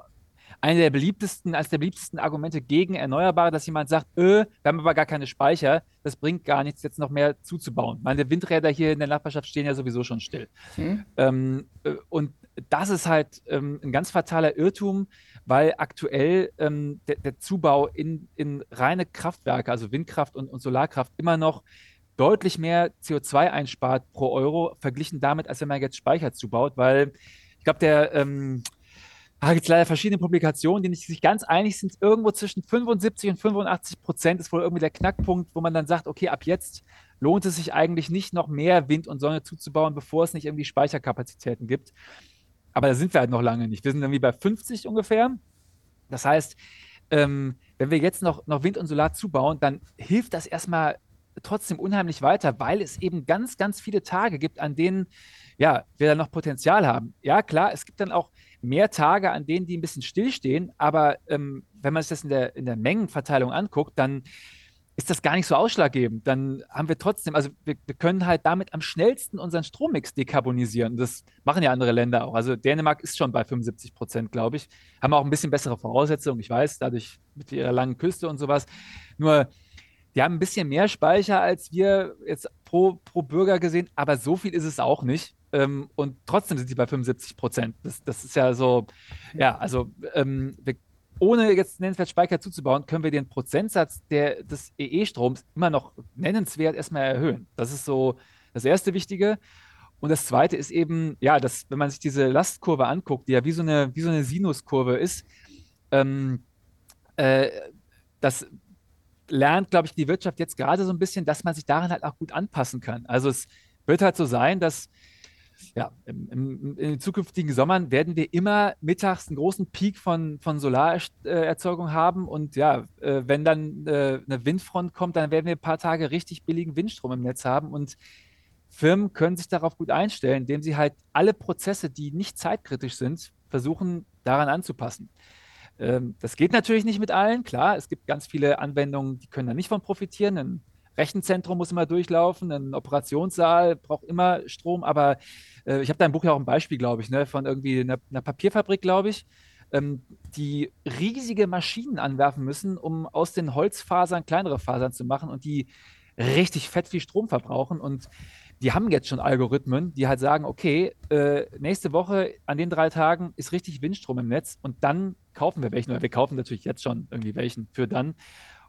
Speaker 2: eine der beliebtesten, als der beliebtesten Argumente gegen Erneuerbare, dass jemand sagt, öh, wir haben aber gar keine Speicher, das bringt gar nichts, jetzt noch mehr zuzubauen. Meine Windräder hier in der Nachbarschaft stehen ja sowieso schon still. Mhm. Ähm, äh, und das ist halt ähm, ein ganz fataler Irrtum, weil aktuell ähm, der, der, Zubau in, in reine Kraftwerke, also Windkraft und, und Solarkraft, immer noch deutlich mehr CO2 einspart pro Euro, verglichen damit, als wenn man jetzt Speicher zubaut, weil ich glaube, der ähm, da gibt es leider verschiedene Publikationen, die nicht sich ganz einig sind. Irgendwo zwischen 75 und 85 Prozent ist wohl irgendwie der Knackpunkt, wo man dann sagt, okay, ab jetzt lohnt es sich eigentlich nicht noch mehr Wind und Sonne zuzubauen, bevor es nicht irgendwie Speicherkapazitäten gibt. Aber da sind wir halt noch lange nicht. Wir sind irgendwie bei 50 ungefähr. Das heißt, ähm, wenn wir jetzt noch, noch Wind und Solar zubauen, dann hilft das erstmal trotzdem unheimlich weiter, weil es eben ganz, ganz viele Tage gibt, an denen ja, wir da noch Potenzial haben. Ja, klar, es gibt dann auch mehr Tage, an denen die ein bisschen stillstehen, aber ähm, wenn man sich das in der, in der Mengenverteilung anguckt, dann ist das gar nicht so ausschlaggebend. Dann haben wir trotzdem, also wir, wir, können halt damit am schnellsten unseren Strommix dekarbonisieren. Das machen ja andere Länder auch. Also Dänemark ist schon bei 75 Prozent, glaube ich. Haben auch ein bisschen bessere Voraussetzungen, ich weiß, dadurch mit ihrer langen Küste und sowas. Nur, die haben ein bisschen mehr Speicher als wir jetzt pro, pro Bürger gesehen, aber so viel ist es auch nicht. Ähm, und trotzdem sind sie bei 75 Prozent. Das, das ist ja so, ja, also ähm, wir ohne jetzt nennenswert Speicher zuzubauen, können wir den Prozentsatz der, des EE-Stroms immer noch nennenswert erstmal erhöhen. Das ist so das erste Wichtige. Und das zweite ist eben, ja, dass, wenn man sich diese Lastkurve anguckt, die ja wie so eine, wie so eine Sinuskurve ist, ähm, äh, das lernt, glaube ich, die Wirtschaft jetzt gerade so ein bisschen, dass man sich daran halt auch gut anpassen kann. Also es wird halt so sein, dass ja, im, im, in den zukünftigen Sommern werden wir immer mittags einen großen Peak von, von Solarerzeugung haben. Und ja, äh, wenn dann äh, eine Windfront kommt, dann werden wir ein paar Tage richtig billigen Windstrom im Netz haben. Und Firmen können sich darauf gut einstellen, indem sie halt alle Prozesse, die nicht zeitkritisch sind, versuchen daran anzupassen. Ähm, das geht natürlich nicht mit allen, klar. Es gibt ganz viele Anwendungen, die können da nicht von profitieren. Ein Rechenzentrum muss immer durchlaufen, ein Operationssaal braucht immer Strom, aber äh, ich habe da im Buch ja auch ein Beispiel, glaube ich, ne, von irgendwie einer, einer Papierfabrik, glaube ich, ähm, die riesige Maschinen anwerfen müssen, um aus den Holzfasern kleinere Fasern zu machen und die richtig fett viel Strom verbrauchen. Und die haben jetzt schon Algorithmen, die halt sagen, okay, äh, nächste Woche an den drei Tagen ist richtig Windstrom im Netz und dann kaufen wir welchen, oder wir kaufen natürlich jetzt schon irgendwie welchen für dann.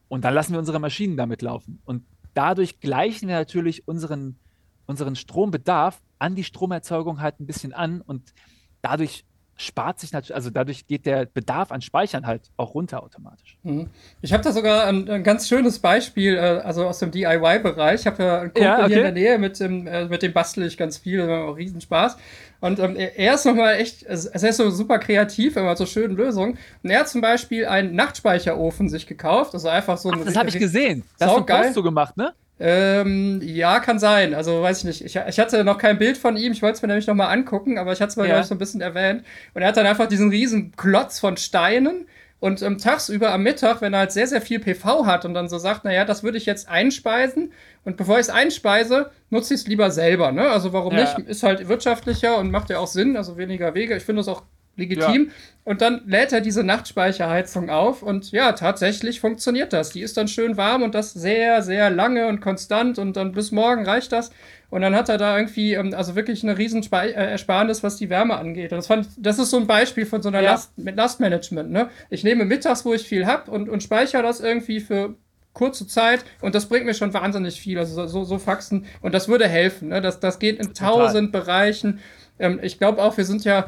Speaker 2: Und dann lassen wir unsere Maschinen damit laufen. Und dadurch gleichen wir natürlich unseren, unseren Strombedarf an die Stromerzeugung halt ein bisschen an und dadurch spart sich natürlich, also dadurch geht der Bedarf an Speichern halt auch runter automatisch.
Speaker 1: Mhm. Ich habe da sogar ein, ein, ganz schönes Beispiel, äh, also aus dem DIY-Bereich. Ich habe ja einen Kumpel ja, okay. hier in der Nähe, mit dem, äh, mit dem bastel ich ganz viel, auch Riesenspaß. Und ähm, er ist nochmal echt, also er ist so super kreativ, immer so schöne Lösungen. Und er hat zum Beispiel einen Nachtspeicherofen sich gekauft, also einfach so
Speaker 2: ein. das habe ich gesehen. Das hast du so gemacht, ne?
Speaker 1: Ähm, ja, kann sein. Also weiß ich nicht. Ich, ich hatte noch kein Bild von ihm. Ich wollte es mir nämlich noch mal angucken, aber ich hatte es mal, ja. so ein bisschen erwähnt. Und er hat dann einfach diesen riesen Klotz von Steinen. Und ähm, tagsüber am Mittag, wenn er halt sehr, sehr viel PV hat und dann so sagt, naja, das würde ich jetzt einspeisen. Und bevor ich es einspeise, nutze ich es lieber selber. Ne? Also warum ja. nicht? Ist halt wirtschaftlicher und macht ja auch Sinn, also weniger Wege. Ich finde es auch legitim. Ja. Und dann lädt er diese Nachtspeicherheizung auf und ja, tatsächlich funktioniert das. Die ist dann schön warm und das sehr, sehr lange und konstant und dann bis morgen reicht das. Und dann hat er da irgendwie, ähm, also wirklich eine riesen äh, Ersparnis, was die Wärme angeht. Und das, fand, das ist so ein Beispiel von so einer ja. Last, Lastmanagement. Ne? Ich nehme mittags, wo ich viel habe und, und speichere das irgendwie für kurze Zeit und das bringt mir schon wahnsinnig viel. Also so, so Faxen und das würde helfen. Ne? Das, das geht in tausend Bereichen. Ähm, ich glaube auch, wir sind ja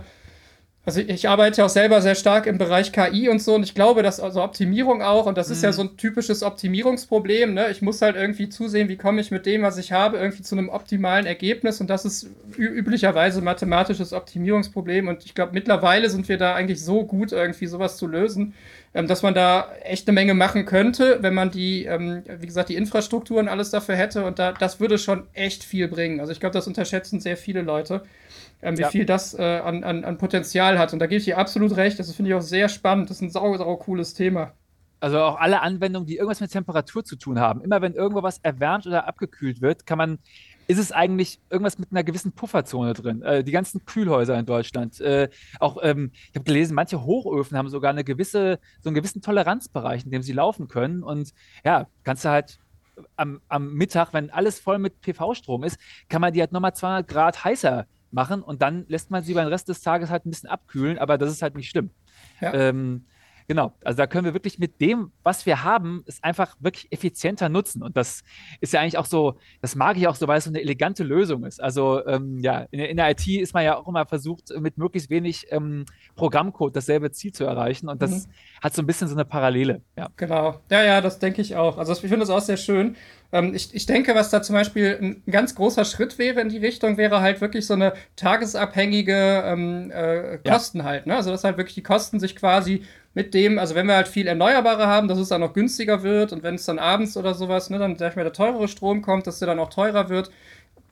Speaker 1: also ich arbeite ja auch selber sehr stark im Bereich KI und so und ich glaube, dass also Optimierung auch und das ist ja mhm. so ein typisches Optimierungsproblem. Ne? Ich muss halt irgendwie zusehen, wie komme ich mit dem, was ich habe, irgendwie zu einem optimalen Ergebnis und das ist üblicherweise mathematisches Optimierungsproblem und ich glaube, mittlerweile sind wir da eigentlich so gut, irgendwie sowas zu lösen, ähm, dass man da echt eine Menge machen könnte, wenn man die, ähm, wie gesagt, die Infrastruktur und alles dafür hätte und da, das würde schon echt viel bringen. Also ich glaube, das unterschätzen sehr viele Leute ähm, wie ja. viel das äh, an, an, an Potenzial hat. Und da gebe ich dir absolut recht. Das finde ich auch sehr spannend. Das ist ein sau, sau cooles Thema.
Speaker 2: Also auch alle Anwendungen, die irgendwas mit Temperatur zu tun haben. Immer wenn irgendwo was erwärmt oder abgekühlt wird, kann man ist es eigentlich irgendwas mit einer gewissen Pufferzone drin. Äh, die ganzen Kühlhäuser in Deutschland. Äh, auch, ähm, ich habe gelesen, manche Hochöfen haben sogar eine gewisse, so einen gewissen Toleranzbereich, in dem sie laufen können. Und ja, kannst du halt am, am Mittag, wenn alles voll mit PV-Strom ist, kann man die halt nochmal 200 Grad heißer machen und dann lässt man sie beim Rest des Tages halt ein bisschen abkühlen, aber das ist halt nicht schlimm. Ja. Ähm, genau, also da können wir wirklich mit dem, was wir haben, es einfach wirklich effizienter nutzen. Und das ist ja eigentlich auch so, das mag ich auch so, weil es so eine elegante Lösung ist. Also ähm, ja, in, in, der IT ist man ja auch immer versucht, mit möglichst wenig ähm, Programmcode dasselbe Ziel zu erreichen. Und das mhm. hat so ein bisschen so eine Parallele.
Speaker 1: Ja. Genau. Ja, ja, das denke ich auch. Also ich finde das auch sehr schön. Ähm, ich, ich denke, was da zum Beispiel ein ganz großer Schritt wäre in die Richtung, wäre halt wirklich so eine tagesabhängige ähm, äh, Kosten ja. halt. Ne? Also, dass halt wirklich die Kosten sich quasi mit dem, also wenn wir halt viel Erneuerbare haben, dass es dann noch günstiger wird und wenn es dann abends oder sowas, ne, dann sag ich mal, der teurere Strom kommt, dass der dann auch teurer wird.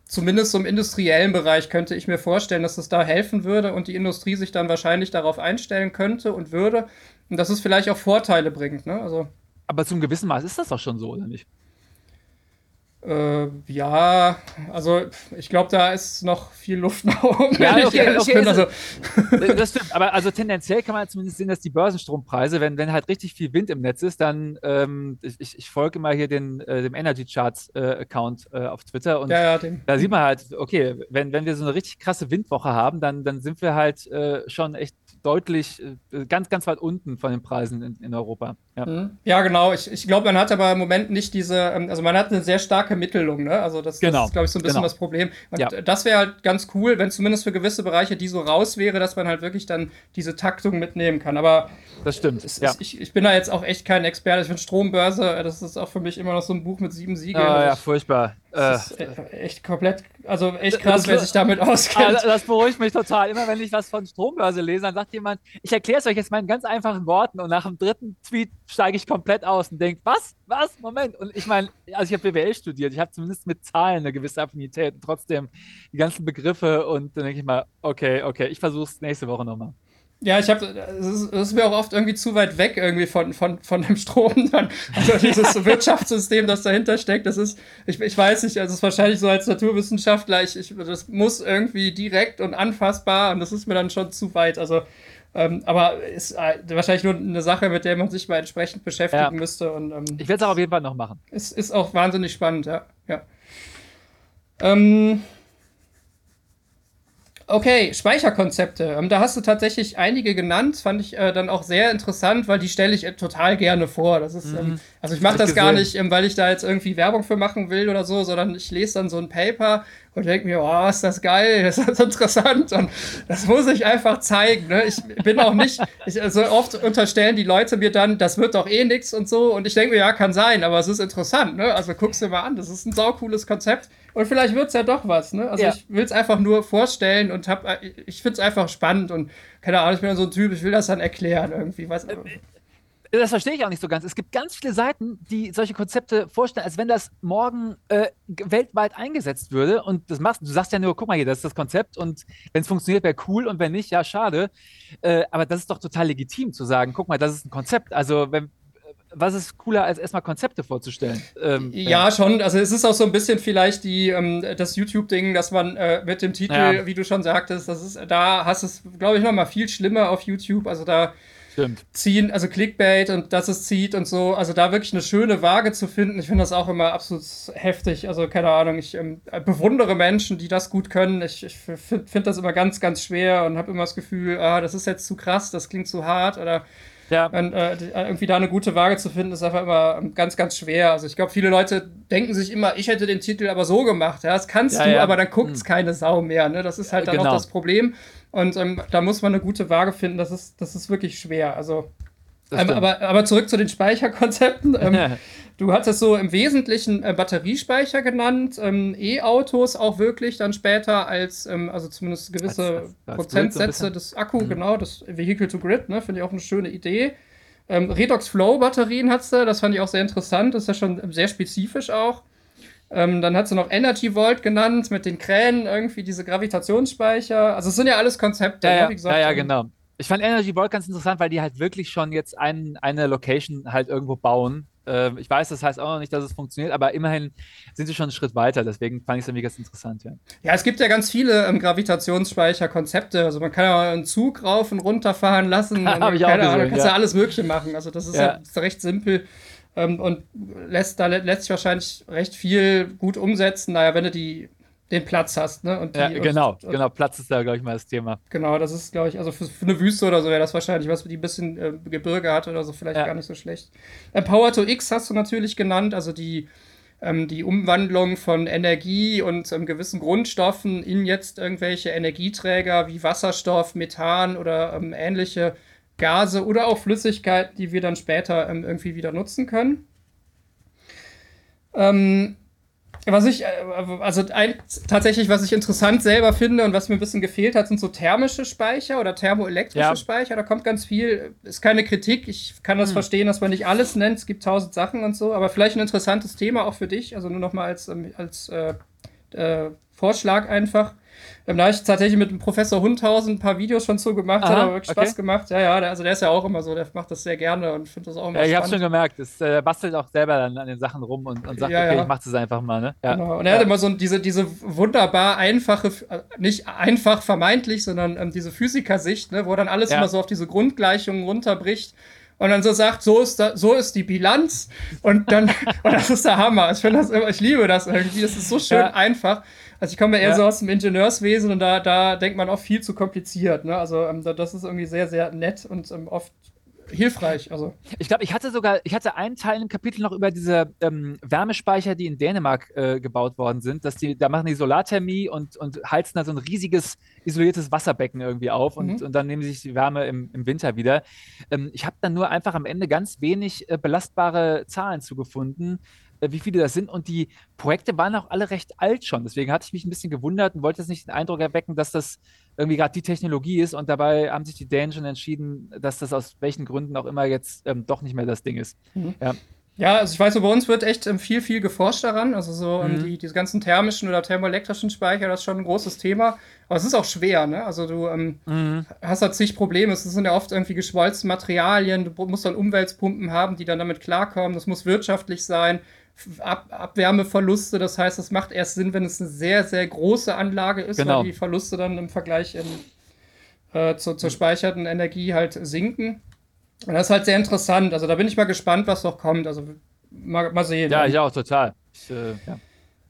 Speaker 1: Zumindest so im industriellen Bereich könnte ich mir vorstellen, dass es da helfen würde und die Industrie sich dann wahrscheinlich darauf einstellen könnte und würde und dass es vielleicht auch Vorteile bringt. Ne? Also,
Speaker 2: Aber zum gewissen Maß ist das doch schon so, oder nicht?
Speaker 1: Äh, ja, also ich glaube, da ist noch viel Luft nach oben.
Speaker 2: Ja, okay, okay, bin, also das stimmt, aber also tendenziell kann man zumindest sehen, dass die Börsenstrompreise, wenn, wenn halt richtig viel Wind im Netz ist, dann, ähm, ich, ich folge immer hier den, äh, dem Energy Charts äh, Account äh, auf Twitter und
Speaker 1: ja, ja,
Speaker 2: da sieht man halt, okay, wenn, wenn wir so eine richtig krasse Windwoche haben, dann, dann sind wir halt äh, schon echt deutlich, äh, ganz, ganz weit unten von den Preisen in, in Europa.
Speaker 1: Ja. Mhm. ja, genau. Ich, ich glaube, man hat aber im Moment nicht diese, ähm, also man hat eine sehr starke Mittelung, ne? Also das, genau. das ist, glaube ich, so ein bisschen genau. das Problem. Und ja. das wäre halt ganz cool, wenn zumindest für gewisse Bereiche die so raus wäre, dass man halt wirklich dann diese Taktung mitnehmen kann. Aber
Speaker 2: das stimmt.
Speaker 1: Es, ja. ich, ich bin da jetzt auch echt kein Experte. Ich finde Strombörse, äh, das ist auch für mich immer noch so ein Buch mit sieben Siegeln.
Speaker 2: Ah, ja, furchtbar.
Speaker 1: Das äh, ist echt komplett, also echt krass, das, wer sich damit auskennt.
Speaker 2: Ah, das beruhigt mich total. Immer wenn ich was von Strombörse lese, dann sagt jemand, ich erkläre es euch jetzt mal in ganz einfachen Worten und nach dem dritten Tweet steige ich komplett aus und denke, was? Was? Moment. Und ich meine, also ich habe BWL studiert, ich habe zumindest mit Zahlen eine gewisse Affinität und trotzdem die ganzen Begriffe und dann denke ich mal, okay, okay, ich versuche es nächste Woche nochmal.
Speaker 1: Ja, ich habe, es ist, ist, mir auch oft irgendwie zu weit weg irgendwie von, von, von dem Strom [LAUGHS] dann. Also dieses Wirtschaftssystem, das dahinter steckt, das ist, ich, ich weiß nicht, also es ist wahrscheinlich so als Naturwissenschaftler, ich, ich, das muss irgendwie direkt und anfassbar und das ist mir dann schon zu weit. Also, ähm, aber ist äh, wahrscheinlich nur eine Sache, mit der man sich mal entsprechend beschäftigen ja. müsste. Und, ähm,
Speaker 2: ich werde es auf jeden Fall noch machen.
Speaker 1: Es ist auch wahnsinnig spannend, ja. ja. Ähm, Okay, Speicherkonzepte. Ähm, da hast du tatsächlich einige genannt, fand ich äh, dann auch sehr interessant, weil die stelle ich äh, total gerne vor. Das ist, ähm, mhm. ähm, also ich mache das gesehen. gar nicht, ähm, weil ich da jetzt irgendwie Werbung für machen will oder so, sondern ich lese dann so ein Paper und denke mir, oh, ist das geil, das ist interessant und das muss ich einfach zeigen. Ne? Ich bin auch nicht, ich, also oft unterstellen die Leute mir dann, das wird doch eh nichts und so und ich denke mir, ja, kann sein, aber es ist interessant. Ne? Also guck's dir mal an, das ist ein saucooles Konzept und vielleicht wird es ja doch was, ne? Also ja. ich will es einfach nur vorstellen und hab, ich finde es einfach spannend und keine Ahnung, ich bin so ein Typ, ich will das dann erklären irgendwie. Was, äh,
Speaker 2: das verstehe ich auch nicht so ganz. Es gibt ganz viele Seiten, die solche Konzepte vorstellen, als wenn das morgen äh, weltweit eingesetzt würde. Und das machst du sagst ja nur, guck mal hier, das ist das Konzept und wenn es funktioniert, wäre cool und wenn nicht, ja, schade. Äh, aber das ist doch total legitim zu sagen, guck mal, das ist ein Konzept. Also wenn, was ist cooler, als erstmal Konzepte vorzustellen?
Speaker 1: Ähm, ja, ja, schon. Also es ist auch so ein bisschen vielleicht die, ähm, das YouTube-Ding, dass man äh, mit dem Titel, ja. wie du schon sagtest, das ist, da hast du es, glaube ich, noch mal viel schlimmer auf YouTube. Also da
Speaker 2: Stimmt.
Speaker 1: ziehen, also Clickbait und dass es zieht und so. Also da wirklich eine schöne Waage zu finden, ich finde das auch immer absolut heftig. Also keine Ahnung, ich ähm, bewundere Menschen, die das gut können. Ich, ich finde das immer ganz, ganz schwer und habe immer das Gefühl, ah, das ist jetzt zu krass, das klingt zu hart oder ja. Und, äh, irgendwie da eine gute Waage zu finden, ist einfach immer ganz, ganz schwer. Also ich glaube, viele Leute denken sich immer, ich hätte den Titel aber so gemacht. Ja, das kannst ja, du, ja. aber dann guckt es hm. keine Sau mehr. Ne? Das ist halt dann genau. auch das Problem. Und ähm, da muss man eine gute Waage finden. Das ist, das ist wirklich schwer. Also ähm, aber, aber zurück zu den Speicherkonzepten. Ähm, du hattest so im Wesentlichen äh, Batteriespeicher genannt, ähm, E-Autos auch wirklich dann später als, ähm, also zumindest gewisse als, als, als Prozentsätze so des Akku, mhm. genau, das Vehicle to Grid, ne, finde ich auch eine schöne Idee. Ähm, Redox Flow Batterien hattest du, das fand ich auch sehr interessant, das ist ja schon sehr spezifisch auch. Ähm, dann hat sie noch Energy Vault genannt mit den Kränen, irgendwie diese Gravitationsspeicher. Also es sind ja alles Konzepte,
Speaker 2: ja,
Speaker 1: ne,
Speaker 2: ja, wie gesagt. Ja, ja, genau. Ich fand Energy Vault ganz interessant, weil die halt wirklich schon jetzt ein, eine Location halt irgendwo bauen. Äh, ich weiß, das heißt auch noch nicht, dass es funktioniert, aber immerhin sind sie schon einen Schritt weiter. Deswegen fand ich es irgendwie ganz interessant, ja.
Speaker 1: Ja, es gibt ja ganz viele ähm, Gravitationsspeicher-Konzepte. Also man kann ja einen Zug rauf und runter fahren lassen. [LAUGHS]
Speaker 2: Habe ich auch gesehen, Ahnung,
Speaker 1: kannst ja. ja alles Mögliche machen. Also das ist ja, ja recht simpel. Ähm, und lässt, da lässt sich wahrscheinlich recht viel gut umsetzen. Naja, wenn du die den Platz hast. Ne?
Speaker 2: Und die, ja, genau, und, genau. Platz ist da, glaube ich, mal das Thema.
Speaker 1: Genau, das ist, glaube ich, also für, für, eine Wüste oder so wäre das wahrscheinlich, was die ein bisschen äh, Gebirge hat oder so, vielleicht ja. gar nicht so schlecht. Äh, Power to X hast du natürlich genannt, also die, ähm, die Umwandlung von Energie und ähm, gewissen Grundstoffen in jetzt irgendwelche Energieträger wie Wasserstoff, Methan oder ähm, ähnliche Gase oder auch Flüssigkeiten, die wir dann später ähm, irgendwie wieder nutzen können. Ähm, was ich, äh, also ein, tatsächlich, was ich interessant selber finde und was mir ein bisschen gefehlt hat, sind so thermische Speicher oder thermoelektrische ja. Speicher. Da kommt ganz viel, ist keine Kritik. Ich kann das hm. verstehen, dass man nicht alles nennt. Es gibt tausend Sachen und so, aber vielleicht ein interessantes Thema auch für dich. Also nur noch mal als, ähm, als äh, äh, Vorschlag einfach. Ähm, da habe ich tatsächlich mit dem Professor Hundhausen ein paar Videos schon zu gemacht, Aha, hat aber wirklich okay. Spaß gemacht. Ja, ja, der, also der ist ja auch immer so, der macht das sehr gerne und findet das auch immer
Speaker 2: Ja, ich habe schon gemerkt, das äh, bastelt auch selber dann an den Sachen rum und, und sagt, ja, okay, ja. ich mach das einfach mal, ne?
Speaker 1: Ja. Genau. Und er hat immer so diese, diese wunderbar einfache, nicht einfach vermeintlich, sondern ähm, diese Physikersicht, ne, wo dann alles immer so auf diese Grundgleichungen runterbricht und dann so sagt, so ist, da, so ist die Bilanz und dann, [LAUGHS] und das ist der Hammer. Ich finde das immer, ich liebe das irgendwie, das ist so schön ja. einfach. Also ich komme ja eher ja. so aus dem Ingenieurswesen und da, da denkt man oft viel zu kompliziert. Ne? Also ähm, das ist irgendwie sehr, sehr nett und ähm, oft hilfreich. Also.
Speaker 2: Ich glaube, ich hatte sogar, ich hatte einen Teil im Kapitel noch über diese ähm, Wärmespeicher, die in Dänemark äh, gebaut worden sind. Dass die, da machen die Solarthermie und, und heizen da so ein riesiges isoliertes Wasserbecken irgendwie auf und, mhm. und dann nehmen sie sich die Wärme im, im Winter wieder. Ähm, ich habe dann nur einfach am Ende ganz wenig äh, belastbare Zahlen zugefunden. Äh, wie viele das sind. Und die Projekte waren auch alle recht alt schon. Deswegen hatte ich mich ein bisschen gewundert und wollte jetzt nicht den Eindruck erwecken, dass das irgendwie gerade die Technologie ist. Und dabei haben sich die Dänen schon entschieden, dass das aus welchen Gründen auch immer jetzt ähm, doch nicht mehr das Ding ist.
Speaker 1: Mhm. Ja. Ja, also ich weiß, so bei uns wird echt ähm, viel, viel geforscht daran. Also so ähm, mhm. die, diese ganzen thermischen oder thermoelektrischen Speicher, das ist schon ein großes Thema. Aber es ist auch schwer, ne? Also du ähm, mhm. hast halt zig Probleme. Es sind ja oft irgendwie geschmolzene Materialien. Du musst dann Umweltpumpen haben, die dann damit klarkommen. Das muss wirtschaftlich sein. Ab Abwärmeverluste. Das heißt, es macht erst Sinn, wenn es eine sehr, sehr große Anlage ist, genau. weil die Verluste dann im Vergleich in, äh, zur, zur speicherten Energie halt sinken. Und das ist halt sehr interessant. Also da bin ich mal gespannt, was noch kommt. Also mal, mal sehen.
Speaker 2: Ja, ich auch total. Ich, äh,
Speaker 1: ja.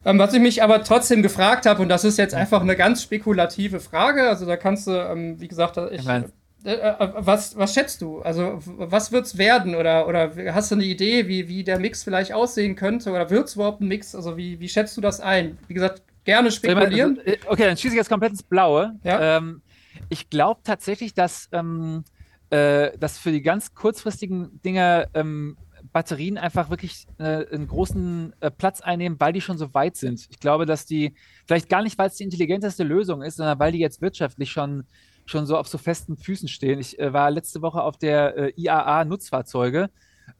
Speaker 1: Ähm, was ich mich aber trotzdem gefragt habe, und das ist jetzt einfach eine ganz spekulative Frage, also da kannst du, ähm, wie gesagt, ich, ich mein, was, was schätzt du? Also, was wird es werden? Oder, oder hast du eine Idee, wie, wie der Mix vielleicht aussehen könnte? Oder wird es überhaupt ein Mix? Also, wie, wie schätzt du das ein? Wie gesagt, gerne spekulieren.
Speaker 2: Also, äh, okay, dann schieße ich jetzt komplett ins Blaue. Ja? Ähm, ich glaube tatsächlich, dass, ähm, äh, dass für die ganz kurzfristigen Dinge ähm, Batterien einfach wirklich äh, einen großen äh, Platz einnehmen, weil die schon so weit sind. Ich glaube, dass die, vielleicht gar nicht, weil es die intelligenteste Lösung ist, sondern weil die jetzt wirtschaftlich schon schon so auf so festen Füßen stehen. Ich äh, war letzte Woche auf der äh, IAA Nutzfahrzeuge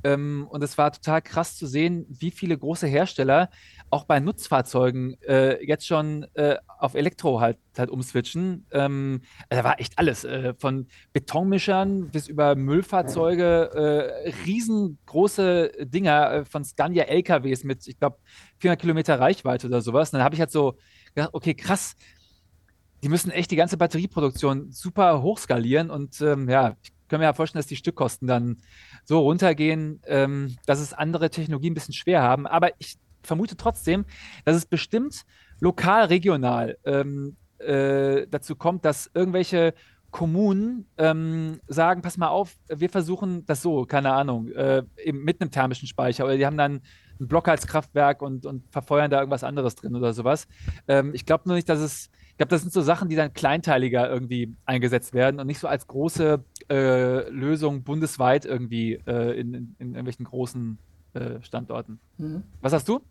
Speaker 2: ähm, und es war total krass zu sehen, wie viele große Hersteller auch bei Nutzfahrzeugen äh, jetzt schon äh, auf Elektro halt, halt umswitchen. Ähm, da war echt alles, äh, von Betonmischern bis über Müllfahrzeuge, äh, riesengroße Dinger von Scania LKWs mit, ich glaube, 400 Kilometer Reichweite oder sowas. Und dann habe ich halt so gedacht, okay, krass, die müssen echt die ganze Batterieproduktion super hochskalieren und ähm, ja, ich kann mir ja vorstellen, dass die Stückkosten dann so runtergehen, ähm, dass es andere Technologien ein bisschen schwer haben. Aber ich vermute trotzdem, dass es bestimmt lokal, regional ähm, äh, dazu kommt, dass irgendwelche Kommunen ähm, sagen, pass mal auf, wir versuchen das so, keine Ahnung, äh, mit einem thermischen Speicher oder die haben dann ein Blockheizkraftwerk und, und verfeuern da irgendwas anderes drin oder sowas. Ähm, ich glaube nur nicht, dass es glaube, das sind so Sachen, die dann kleinteiliger irgendwie eingesetzt werden und nicht so als große äh, Lösung bundesweit irgendwie äh, in, in, in, irgendwelchen großen äh, Standorten. Mhm. Was hast du?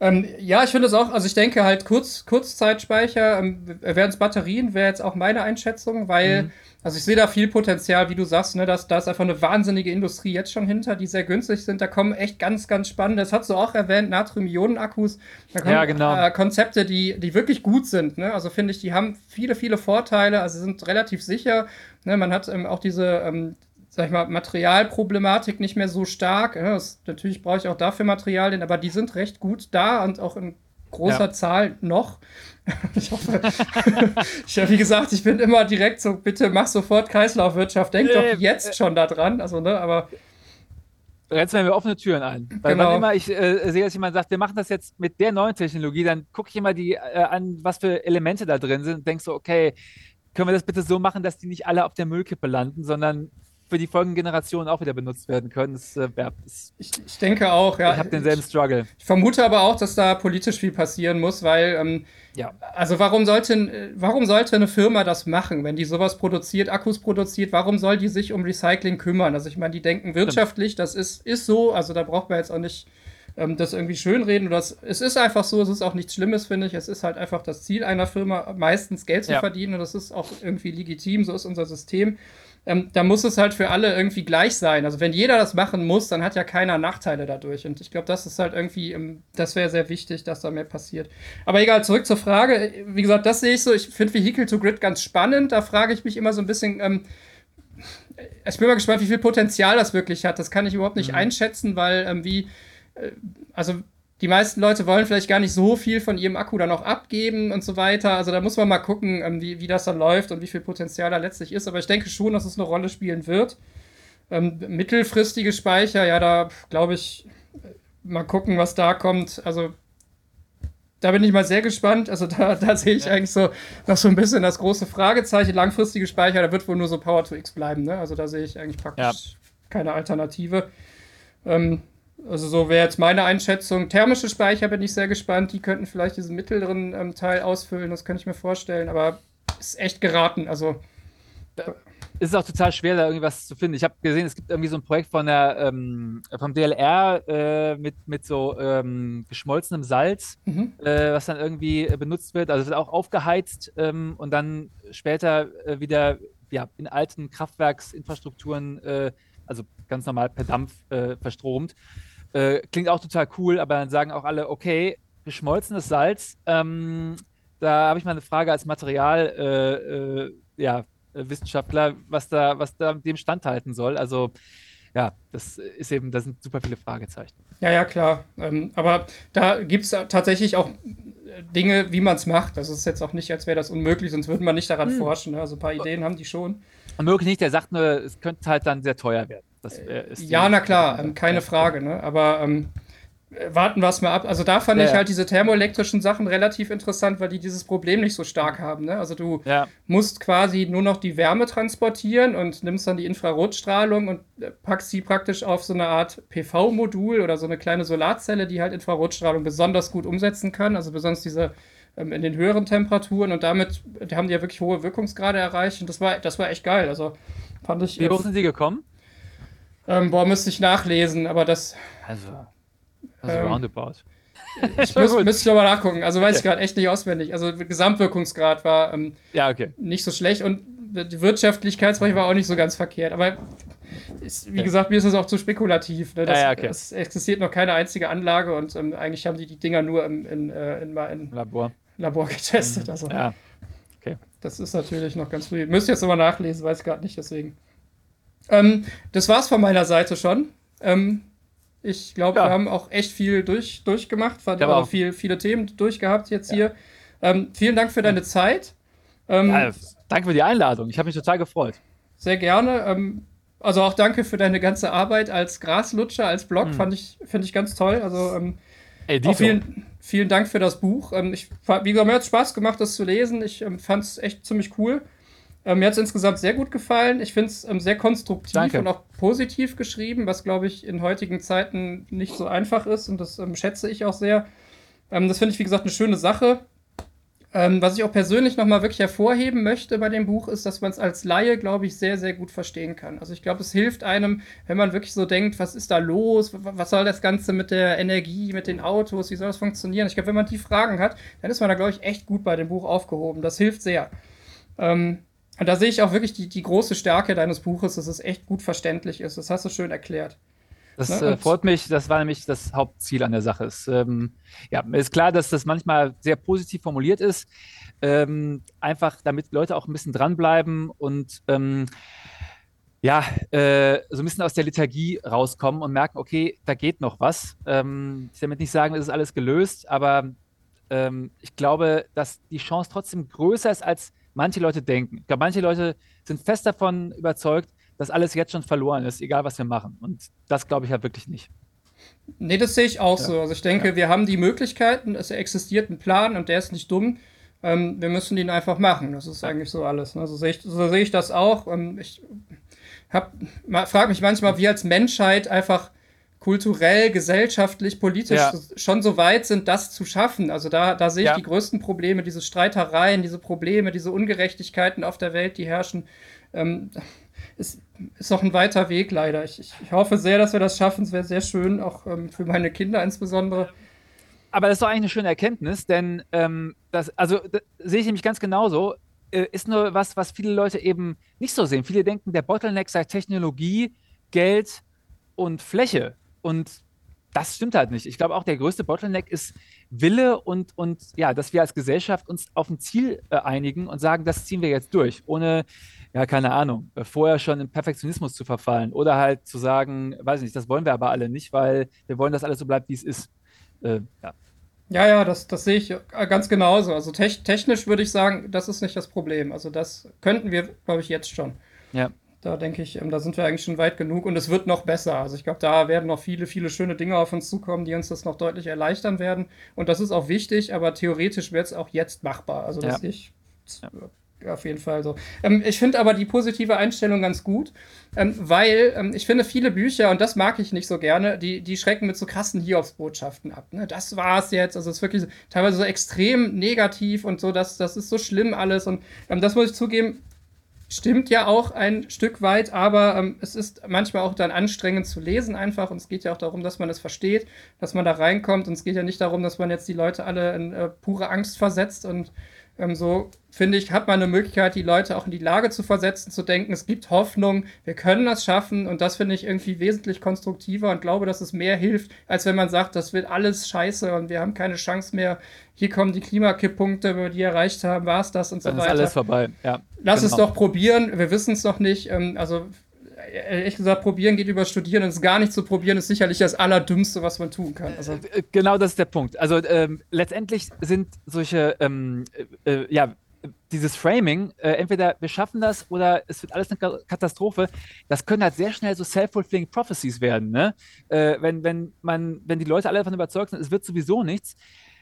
Speaker 1: Ähm, ja, ich finde es auch, also ich denke halt Kurz, Kurzzeitspeicher, ähm, wären es Batterien, wäre jetzt auch meine Einschätzung, weil, mhm. also ich sehe da viel Potenzial, wie du sagst, ne, dass da ist einfach eine wahnsinnige Industrie jetzt schon hinter, die sehr günstig sind. Da kommen echt ganz, ganz spannende, das hast du auch erwähnt, Natrium-Ionen-Akkus. Da kommen ja, genau. äh, Konzepte, die, die wirklich gut sind. Ne? Also finde ich, die haben viele, viele Vorteile, also sind relativ sicher. Ne? Man hat ähm, auch diese, ähm, sag ich mal, Materialproblematik nicht mehr so stark. Ja, das, natürlich brauche ich auch dafür Materialien, aber die sind recht gut da und auch in großer ja. Zahl noch. [LAUGHS] Ich hoffe, [LAUGHS] ich, wie gesagt, ich bin immer direkt so, bitte mach sofort Kreislaufwirtschaft, denk äh, doch jetzt äh, schon da dran. Also, ne, aber.
Speaker 2: Rennst mir offene Türen ein. Weil genau. wann immer ich äh, sehe, dass jemand sagt, wir machen das jetzt mit der neuen Technologie, dann gucke ich immer die äh, an, was für Elemente da drin sind und denke so, okay, können wir das bitte so machen, dass die nicht alle auf der Müllkippe landen, sondern für die folgenden Generationen auch wieder benutzt werden können. Das, äh,
Speaker 1: das, ich, ich, denke auch, ja.
Speaker 2: Ich habe denselben Struggle.
Speaker 1: Ich vermute aber auch, dass da politisch viel passieren muss, weil, ähm, ja. also warum sollte, warum sollte eine Firma das machen, wenn die sowas produziert, Akkus produziert, warum soll die sich um Recycling kümmern? Also ich meine, die denken wirtschaftlich, das ist, ist so, also da braucht man jetzt auch nicht ähm, das irgendwie schönreden. Oder das, es ist einfach so, es ist auch nichts Schlimmes, finde ich. Es ist halt einfach das Ziel einer Firma, meistens Geld zu ja. verdienen. Und das ist auch irgendwie legitim, so ist unser System. Ähm, da muss es halt für alle irgendwie gleich sein. Also wenn jeder das machen muss, dann hat ja keiner Nachteile dadurch. Und ich glaube, das ist halt irgendwie, ähm, das wäre sehr wichtig, dass da mehr passiert. Aber egal, zurück zur Frage. Wie gesagt, das sehe ich so. Ich finde Vehicle to Grid ganz spannend. Da frage ich mich immer so ein bisschen, ähm, ich bin mal gespannt, wie viel Potenzial das wirklich hat. Das kann ich überhaupt nicht mhm. einschätzen, weil ähm, wie äh, also die meisten Leute wollen vielleicht gar nicht so viel von ihrem Akku dann auch abgeben und so weiter. Also da muss man mal gucken, ähm, wie, wie das dann läuft und wie viel Potenzial da letztlich ist. Aber ich denke schon, dass es eine Rolle spielen wird. Ähm, mittelfristige Speicher, ja, da glaube ich, mal gucken, was da kommt. Also da bin ich mal sehr gespannt. Also da, da sehe ich ja. eigentlich so noch so ein bisschen das große Fragezeichen. Langfristige Speicher, da wird wohl nur so Power to X bleiben. Ne? Also da sehe ich eigentlich praktisch ja. keine Alternative. Ähm, also so wäre jetzt meine Einschätzung. Thermische Speicher bin ich sehr gespannt. Die könnten vielleicht diesen mittleren ähm, Teil ausfüllen. Das kann ich mir vorstellen. Aber ist echt geraten. Also
Speaker 2: es ist auch total schwer, da irgendwas zu finden. Ich habe gesehen, es gibt irgendwie so ein Projekt von der, ähm, vom DLR äh, mit, mit so ähm, geschmolzenem Salz, mhm. äh, was dann irgendwie äh, benutzt wird. Also es wird auch aufgeheizt ähm, und dann später äh, wieder ja, in alten Kraftwerksinfrastrukturen, äh, also ganz normal per Dampf äh, klingt auch total cool, aber dann sagen auch alle, okay, geschmolzenes Salz, ähm, da habe ich mal eine Frage als Material, ja, äh, Wissenschaftler, was da, was da dem standhalten soll. Also ja, das ist eben, da sind super viele Fragezeichen.
Speaker 1: Ja, ja, klar. Ähm, aber da gibt es tatsächlich auch Dinge, wie man es macht. Das ist jetzt auch nicht, als wäre das unmöglich, sonst würde man nicht daran hm. forschen. Ne? Also ein paar Ideen haben die schon.
Speaker 2: Unmöglich nicht, der sagt nur, es könnte halt dann sehr teuer werden.
Speaker 1: Äh, ja, na klar, ähm, keine Frage. Ne? Aber ähm, warten wir es mal ab. Also da fand ja, ich halt diese thermoelektrischen Sachen relativ interessant, weil die dieses Problem nicht so stark haben. Ne? Also du ja. musst quasi nur noch die Wärme transportieren und nimmst dann die Infrarotstrahlung und äh, packst sie praktisch auf so eine Art PV-Modul oder so eine kleine Solarzelle, die halt Infrarotstrahlung besonders gut umsetzen kann. Also besonders diese ähm, in den höheren Temperaturen und damit die haben die ja wirklich hohe Wirkungsgrade erreicht und das war, das war echt geil. Also fand ich.
Speaker 2: Wie hoch sind sie gekommen?
Speaker 1: Ähm, boah, müsste ich nachlesen, aber das.
Speaker 2: Also also ähm, roundabout. [LAUGHS]
Speaker 1: Ich muss, müsste ich nochmal nachgucken. Also weiß ich gerade echt nicht auswendig. Also Gesamtwirkungsgrad war ähm,
Speaker 2: ja, okay.
Speaker 1: nicht so schlecht und die Wirtschaftlichkeitsbereich war auch nicht so ganz verkehrt. Aber ist, wie okay. gesagt, mir ist das auch zu spekulativ. Ne? Das, ja, ja, okay. Es existiert noch keine einzige Anlage und ähm, eigentlich haben die die Dinger nur im, in, äh, in, in,
Speaker 2: Labor.
Speaker 1: Labor getestet. Mhm. Also,
Speaker 2: ja. Okay.
Speaker 1: Das ist natürlich noch ganz früh. Müsst ihr jetzt nochmal nachlesen, weiß ich gerade nicht, deswegen. Ähm, das war's von meiner Seite schon. Ähm, ich glaube, ja. wir haben auch echt viel durch, durchgemacht, ja, auch viel, viele Themen durchgehabt jetzt ja. hier. Ähm, vielen Dank für deine Zeit.
Speaker 2: Ähm, ja, danke für die Einladung. Ich habe mich total gefreut.
Speaker 1: Sehr gerne. Ähm, also auch danke für deine ganze Arbeit als Graslutscher, als Blog. Mhm. Fand ich, finde ich ganz toll. Also ähm, Ey, vielen, vielen Dank für das Buch. Ich, wie gesagt, mir hat es Spaß gemacht, das zu lesen. Ich fand es echt ziemlich cool. Ähm, mir hat es insgesamt sehr gut gefallen. Ich finde es ähm, sehr konstruktiv Danke. und auch positiv geschrieben, was, glaube ich, in heutigen Zeiten nicht so einfach ist. Und das ähm, schätze ich auch sehr. Ähm, das finde ich, wie gesagt, eine schöne Sache. Ähm, was ich auch persönlich nochmal wirklich hervorheben möchte bei dem Buch, ist, dass man es als Laie, glaube ich, sehr, sehr gut verstehen kann. Also ich glaube, es hilft einem, wenn man wirklich so denkt, was ist da los? Was soll das Ganze mit der Energie, mit den Autos? Wie soll das funktionieren? Ich glaube, wenn man die Fragen hat, dann ist man da, glaube ich, echt gut bei dem Buch aufgehoben. Das hilft sehr. Ähm, und da sehe ich auch wirklich die, die große Stärke deines Buches, dass es echt gut verständlich ist. Das hast du schön erklärt.
Speaker 2: Das ne? äh, freut mich, das war nämlich das Hauptziel an der Sache. Es, ähm, ja, ist klar, dass das manchmal sehr positiv formuliert ist. Ähm, einfach damit Leute auch ein bisschen dranbleiben und ähm, ja, äh, so ein bisschen aus der Liturgie rauskommen und merken, okay, da geht noch was. Ähm, ich will damit nicht sagen, es ist alles gelöst, aber ähm, ich glaube, dass die Chance trotzdem größer ist, als manche Leute denken. Ich glaube, manche Leute sind fest davon überzeugt, dass alles jetzt schon verloren ist, egal was wir machen. Und das glaube ich ja wirklich nicht.
Speaker 1: Nee, das sehe ich auch ja. so. Also ich denke, ja. wir haben die Möglichkeiten, es existiert ein Plan und der ist nicht dumm. Ähm, wir müssen ihn einfach machen. Das ist eigentlich so alles. Ne? So sehe ich, so sehe ich das auch. Und ich frage mich manchmal, wie als Menschheit einfach kulturell, gesellschaftlich, politisch ja. schon so weit sind, das zu schaffen. Also da, da sehe ich ja. die größten Probleme, diese Streitereien, diese Probleme, diese Ungerechtigkeiten auf der Welt, die herrschen. Ähm, es ist noch ein weiter Weg leider. Ich, ich, hoffe sehr, dass wir das schaffen. Es wäre sehr schön, auch ähm, für meine Kinder insbesondere.
Speaker 2: Aber das ist doch eigentlich eine schöne Erkenntnis, denn ähm, das, also das sehe ich nämlich ganz genauso. Äh, ist nur was, was viele Leute eben nicht so sehen. Viele denken, der Bottleneck sei Technologie, Geld und Fläche. Und das stimmt halt nicht. Ich glaube auch, der größte Bottleneck ist Wille und, und ja, dass wir als Gesellschaft uns auf ein Ziel äh, einigen und sagen, das ziehen wir jetzt durch, ohne, ja, keine Ahnung, äh, vorher schon in Perfektionismus zu verfallen oder halt zu sagen, weiß ich nicht, das wollen wir aber alle nicht, weil wir wollen, dass alles so bleibt, wie es ist.
Speaker 1: Äh, ja. Ja, ja, das, das sehe ich äh, ganz genauso. Also te technisch würde ich sagen, das ist nicht das Problem. Also das könnten wir, glaube ich, jetzt schon.
Speaker 2: Ja.
Speaker 1: Da denke ich, ähm, da sind wir eigentlich schon weit genug und es wird noch besser. Also ich glaube, da werden noch viele, viele schöne Dinge auf uns zukommen, die uns das noch deutlich erleichtern werden. Und das ist auch wichtig, aber theoretisch wird es auch jetzt machbar. Also das ja. ich auf jeden Fall so. Ähm, ich finde aber die positive Einstellung ganz gut, ähm, weil ähm, ich finde viele Bücher, und das mag ich nicht so gerne, die, die schrecken mit so krassen Hiobsbotschaften ab. Ne? Das war's jetzt. Also es ist wirklich teilweise so extrem negativ und so, das, das ist so schlimm alles. Und ähm, das muss ich zugeben, stimmt ja auch ein Stück weit, aber ähm, es ist manchmal auch dann anstrengend zu lesen einfach und es geht ja auch darum, dass man es versteht, dass man da reinkommt und es geht ja nicht darum, dass man jetzt die Leute alle in äh, pure Angst versetzt und ähm, so finde ich, hat man eine Möglichkeit, die Leute auch in die Lage zu versetzen, zu denken, es gibt Hoffnung, wir können das schaffen und das finde ich irgendwie wesentlich konstruktiver und glaube, dass es mehr hilft, als wenn man sagt, das wird alles scheiße und wir haben keine Chance mehr. Hier kommen die Klimakipppunkte, wenn wir die erreicht haben, war es das und
Speaker 2: Dann
Speaker 1: so weiter.
Speaker 2: Ist alles vorbei, ja.
Speaker 1: Lass genau. es doch probieren, wir wissen es noch nicht. Ähm, also ehrlich gesagt, probieren geht über studieren und es gar nicht zu probieren, ist sicherlich das Allerdümmste, was man tun kann.
Speaker 2: Also äh, genau das ist der Punkt. Also ähm, letztendlich sind solche, ähm, äh, äh, ja, dieses Framing, äh, entweder wir schaffen das oder es wird alles eine Katastrophe, das können halt sehr schnell so self-fulfilling prophecies werden. Ne? Äh, wenn, wenn, man, wenn die Leute alle davon überzeugt sind, es wird sowieso nichts,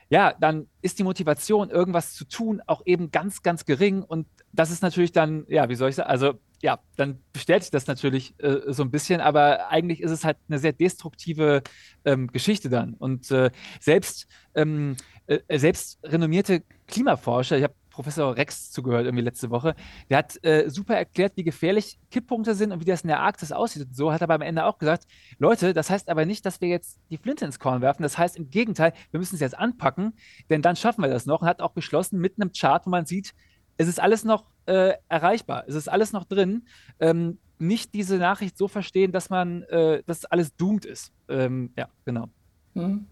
Speaker 2: ja, dann ist die Motivation, irgendwas zu tun, auch eben ganz, ganz gering. Und das ist natürlich dann, ja, wie soll ich sagen, also ja, dann bestätigt das natürlich äh, so ein bisschen, aber eigentlich ist es halt eine sehr destruktive ähm, Geschichte dann. Und äh, selbst, ähm, äh, selbst renommierte Klimaforscher, ich habe Professor Rex zugehört irgendwie letzte Woche. Der hat äh, super erklärt, wie gefährlich Kipppunkte sind und wie das in der Arktis aussieht. Und so hat er aber am Ende auch gesagt, Leute, das heißt aber nicht, dass wir jetzt die Flinte ins Korn werfen. Das heißt im Gegenteil, wir müssen es jetzt anpacken, denn dann schaffen wir das noch. Und hat auch geschlossen mit einem Chart, wo man sieht, es ist alles noch äh, erreichbar. Es ist alles noch drin. Ähm, nicht diese Nachricht so verstehen, dass man, äh, dass alles doomed ist. Ähm, ja, genau.
Speaker 1: Mhm.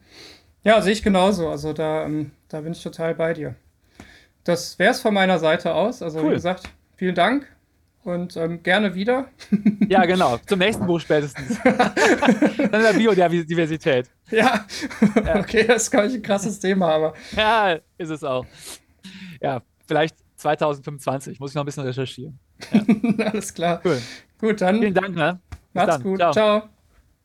Speaker 1: Ja, sehe ich genauso. Also da, ähm, da bin ich total bei dir das wäre es von meiner Seite aus. Also cool. wie gesagt, vielen Dank und ähm, gerne wieder.
Speaker 2: Ja, genau. Zum nächsten Buch spätestens. [LAUGHS] Dann der Biodiversität.
Speaker 1: Ja. ja, okay, das ist, glaube ich, ein krasses Thema, aber.
Speaker 2: Ja, ist es auch. Ja, vielleicht 2025. Muss ich noch ein bisschen recherchieren. [LAUGHS]
Speaker 1: Ja. Alles klar. Cool. Gut, dann.
Speaker 2: Vielen Dank, ne?
Speaker 1: Bis Macht's dann. gut. Ciao. Ciao.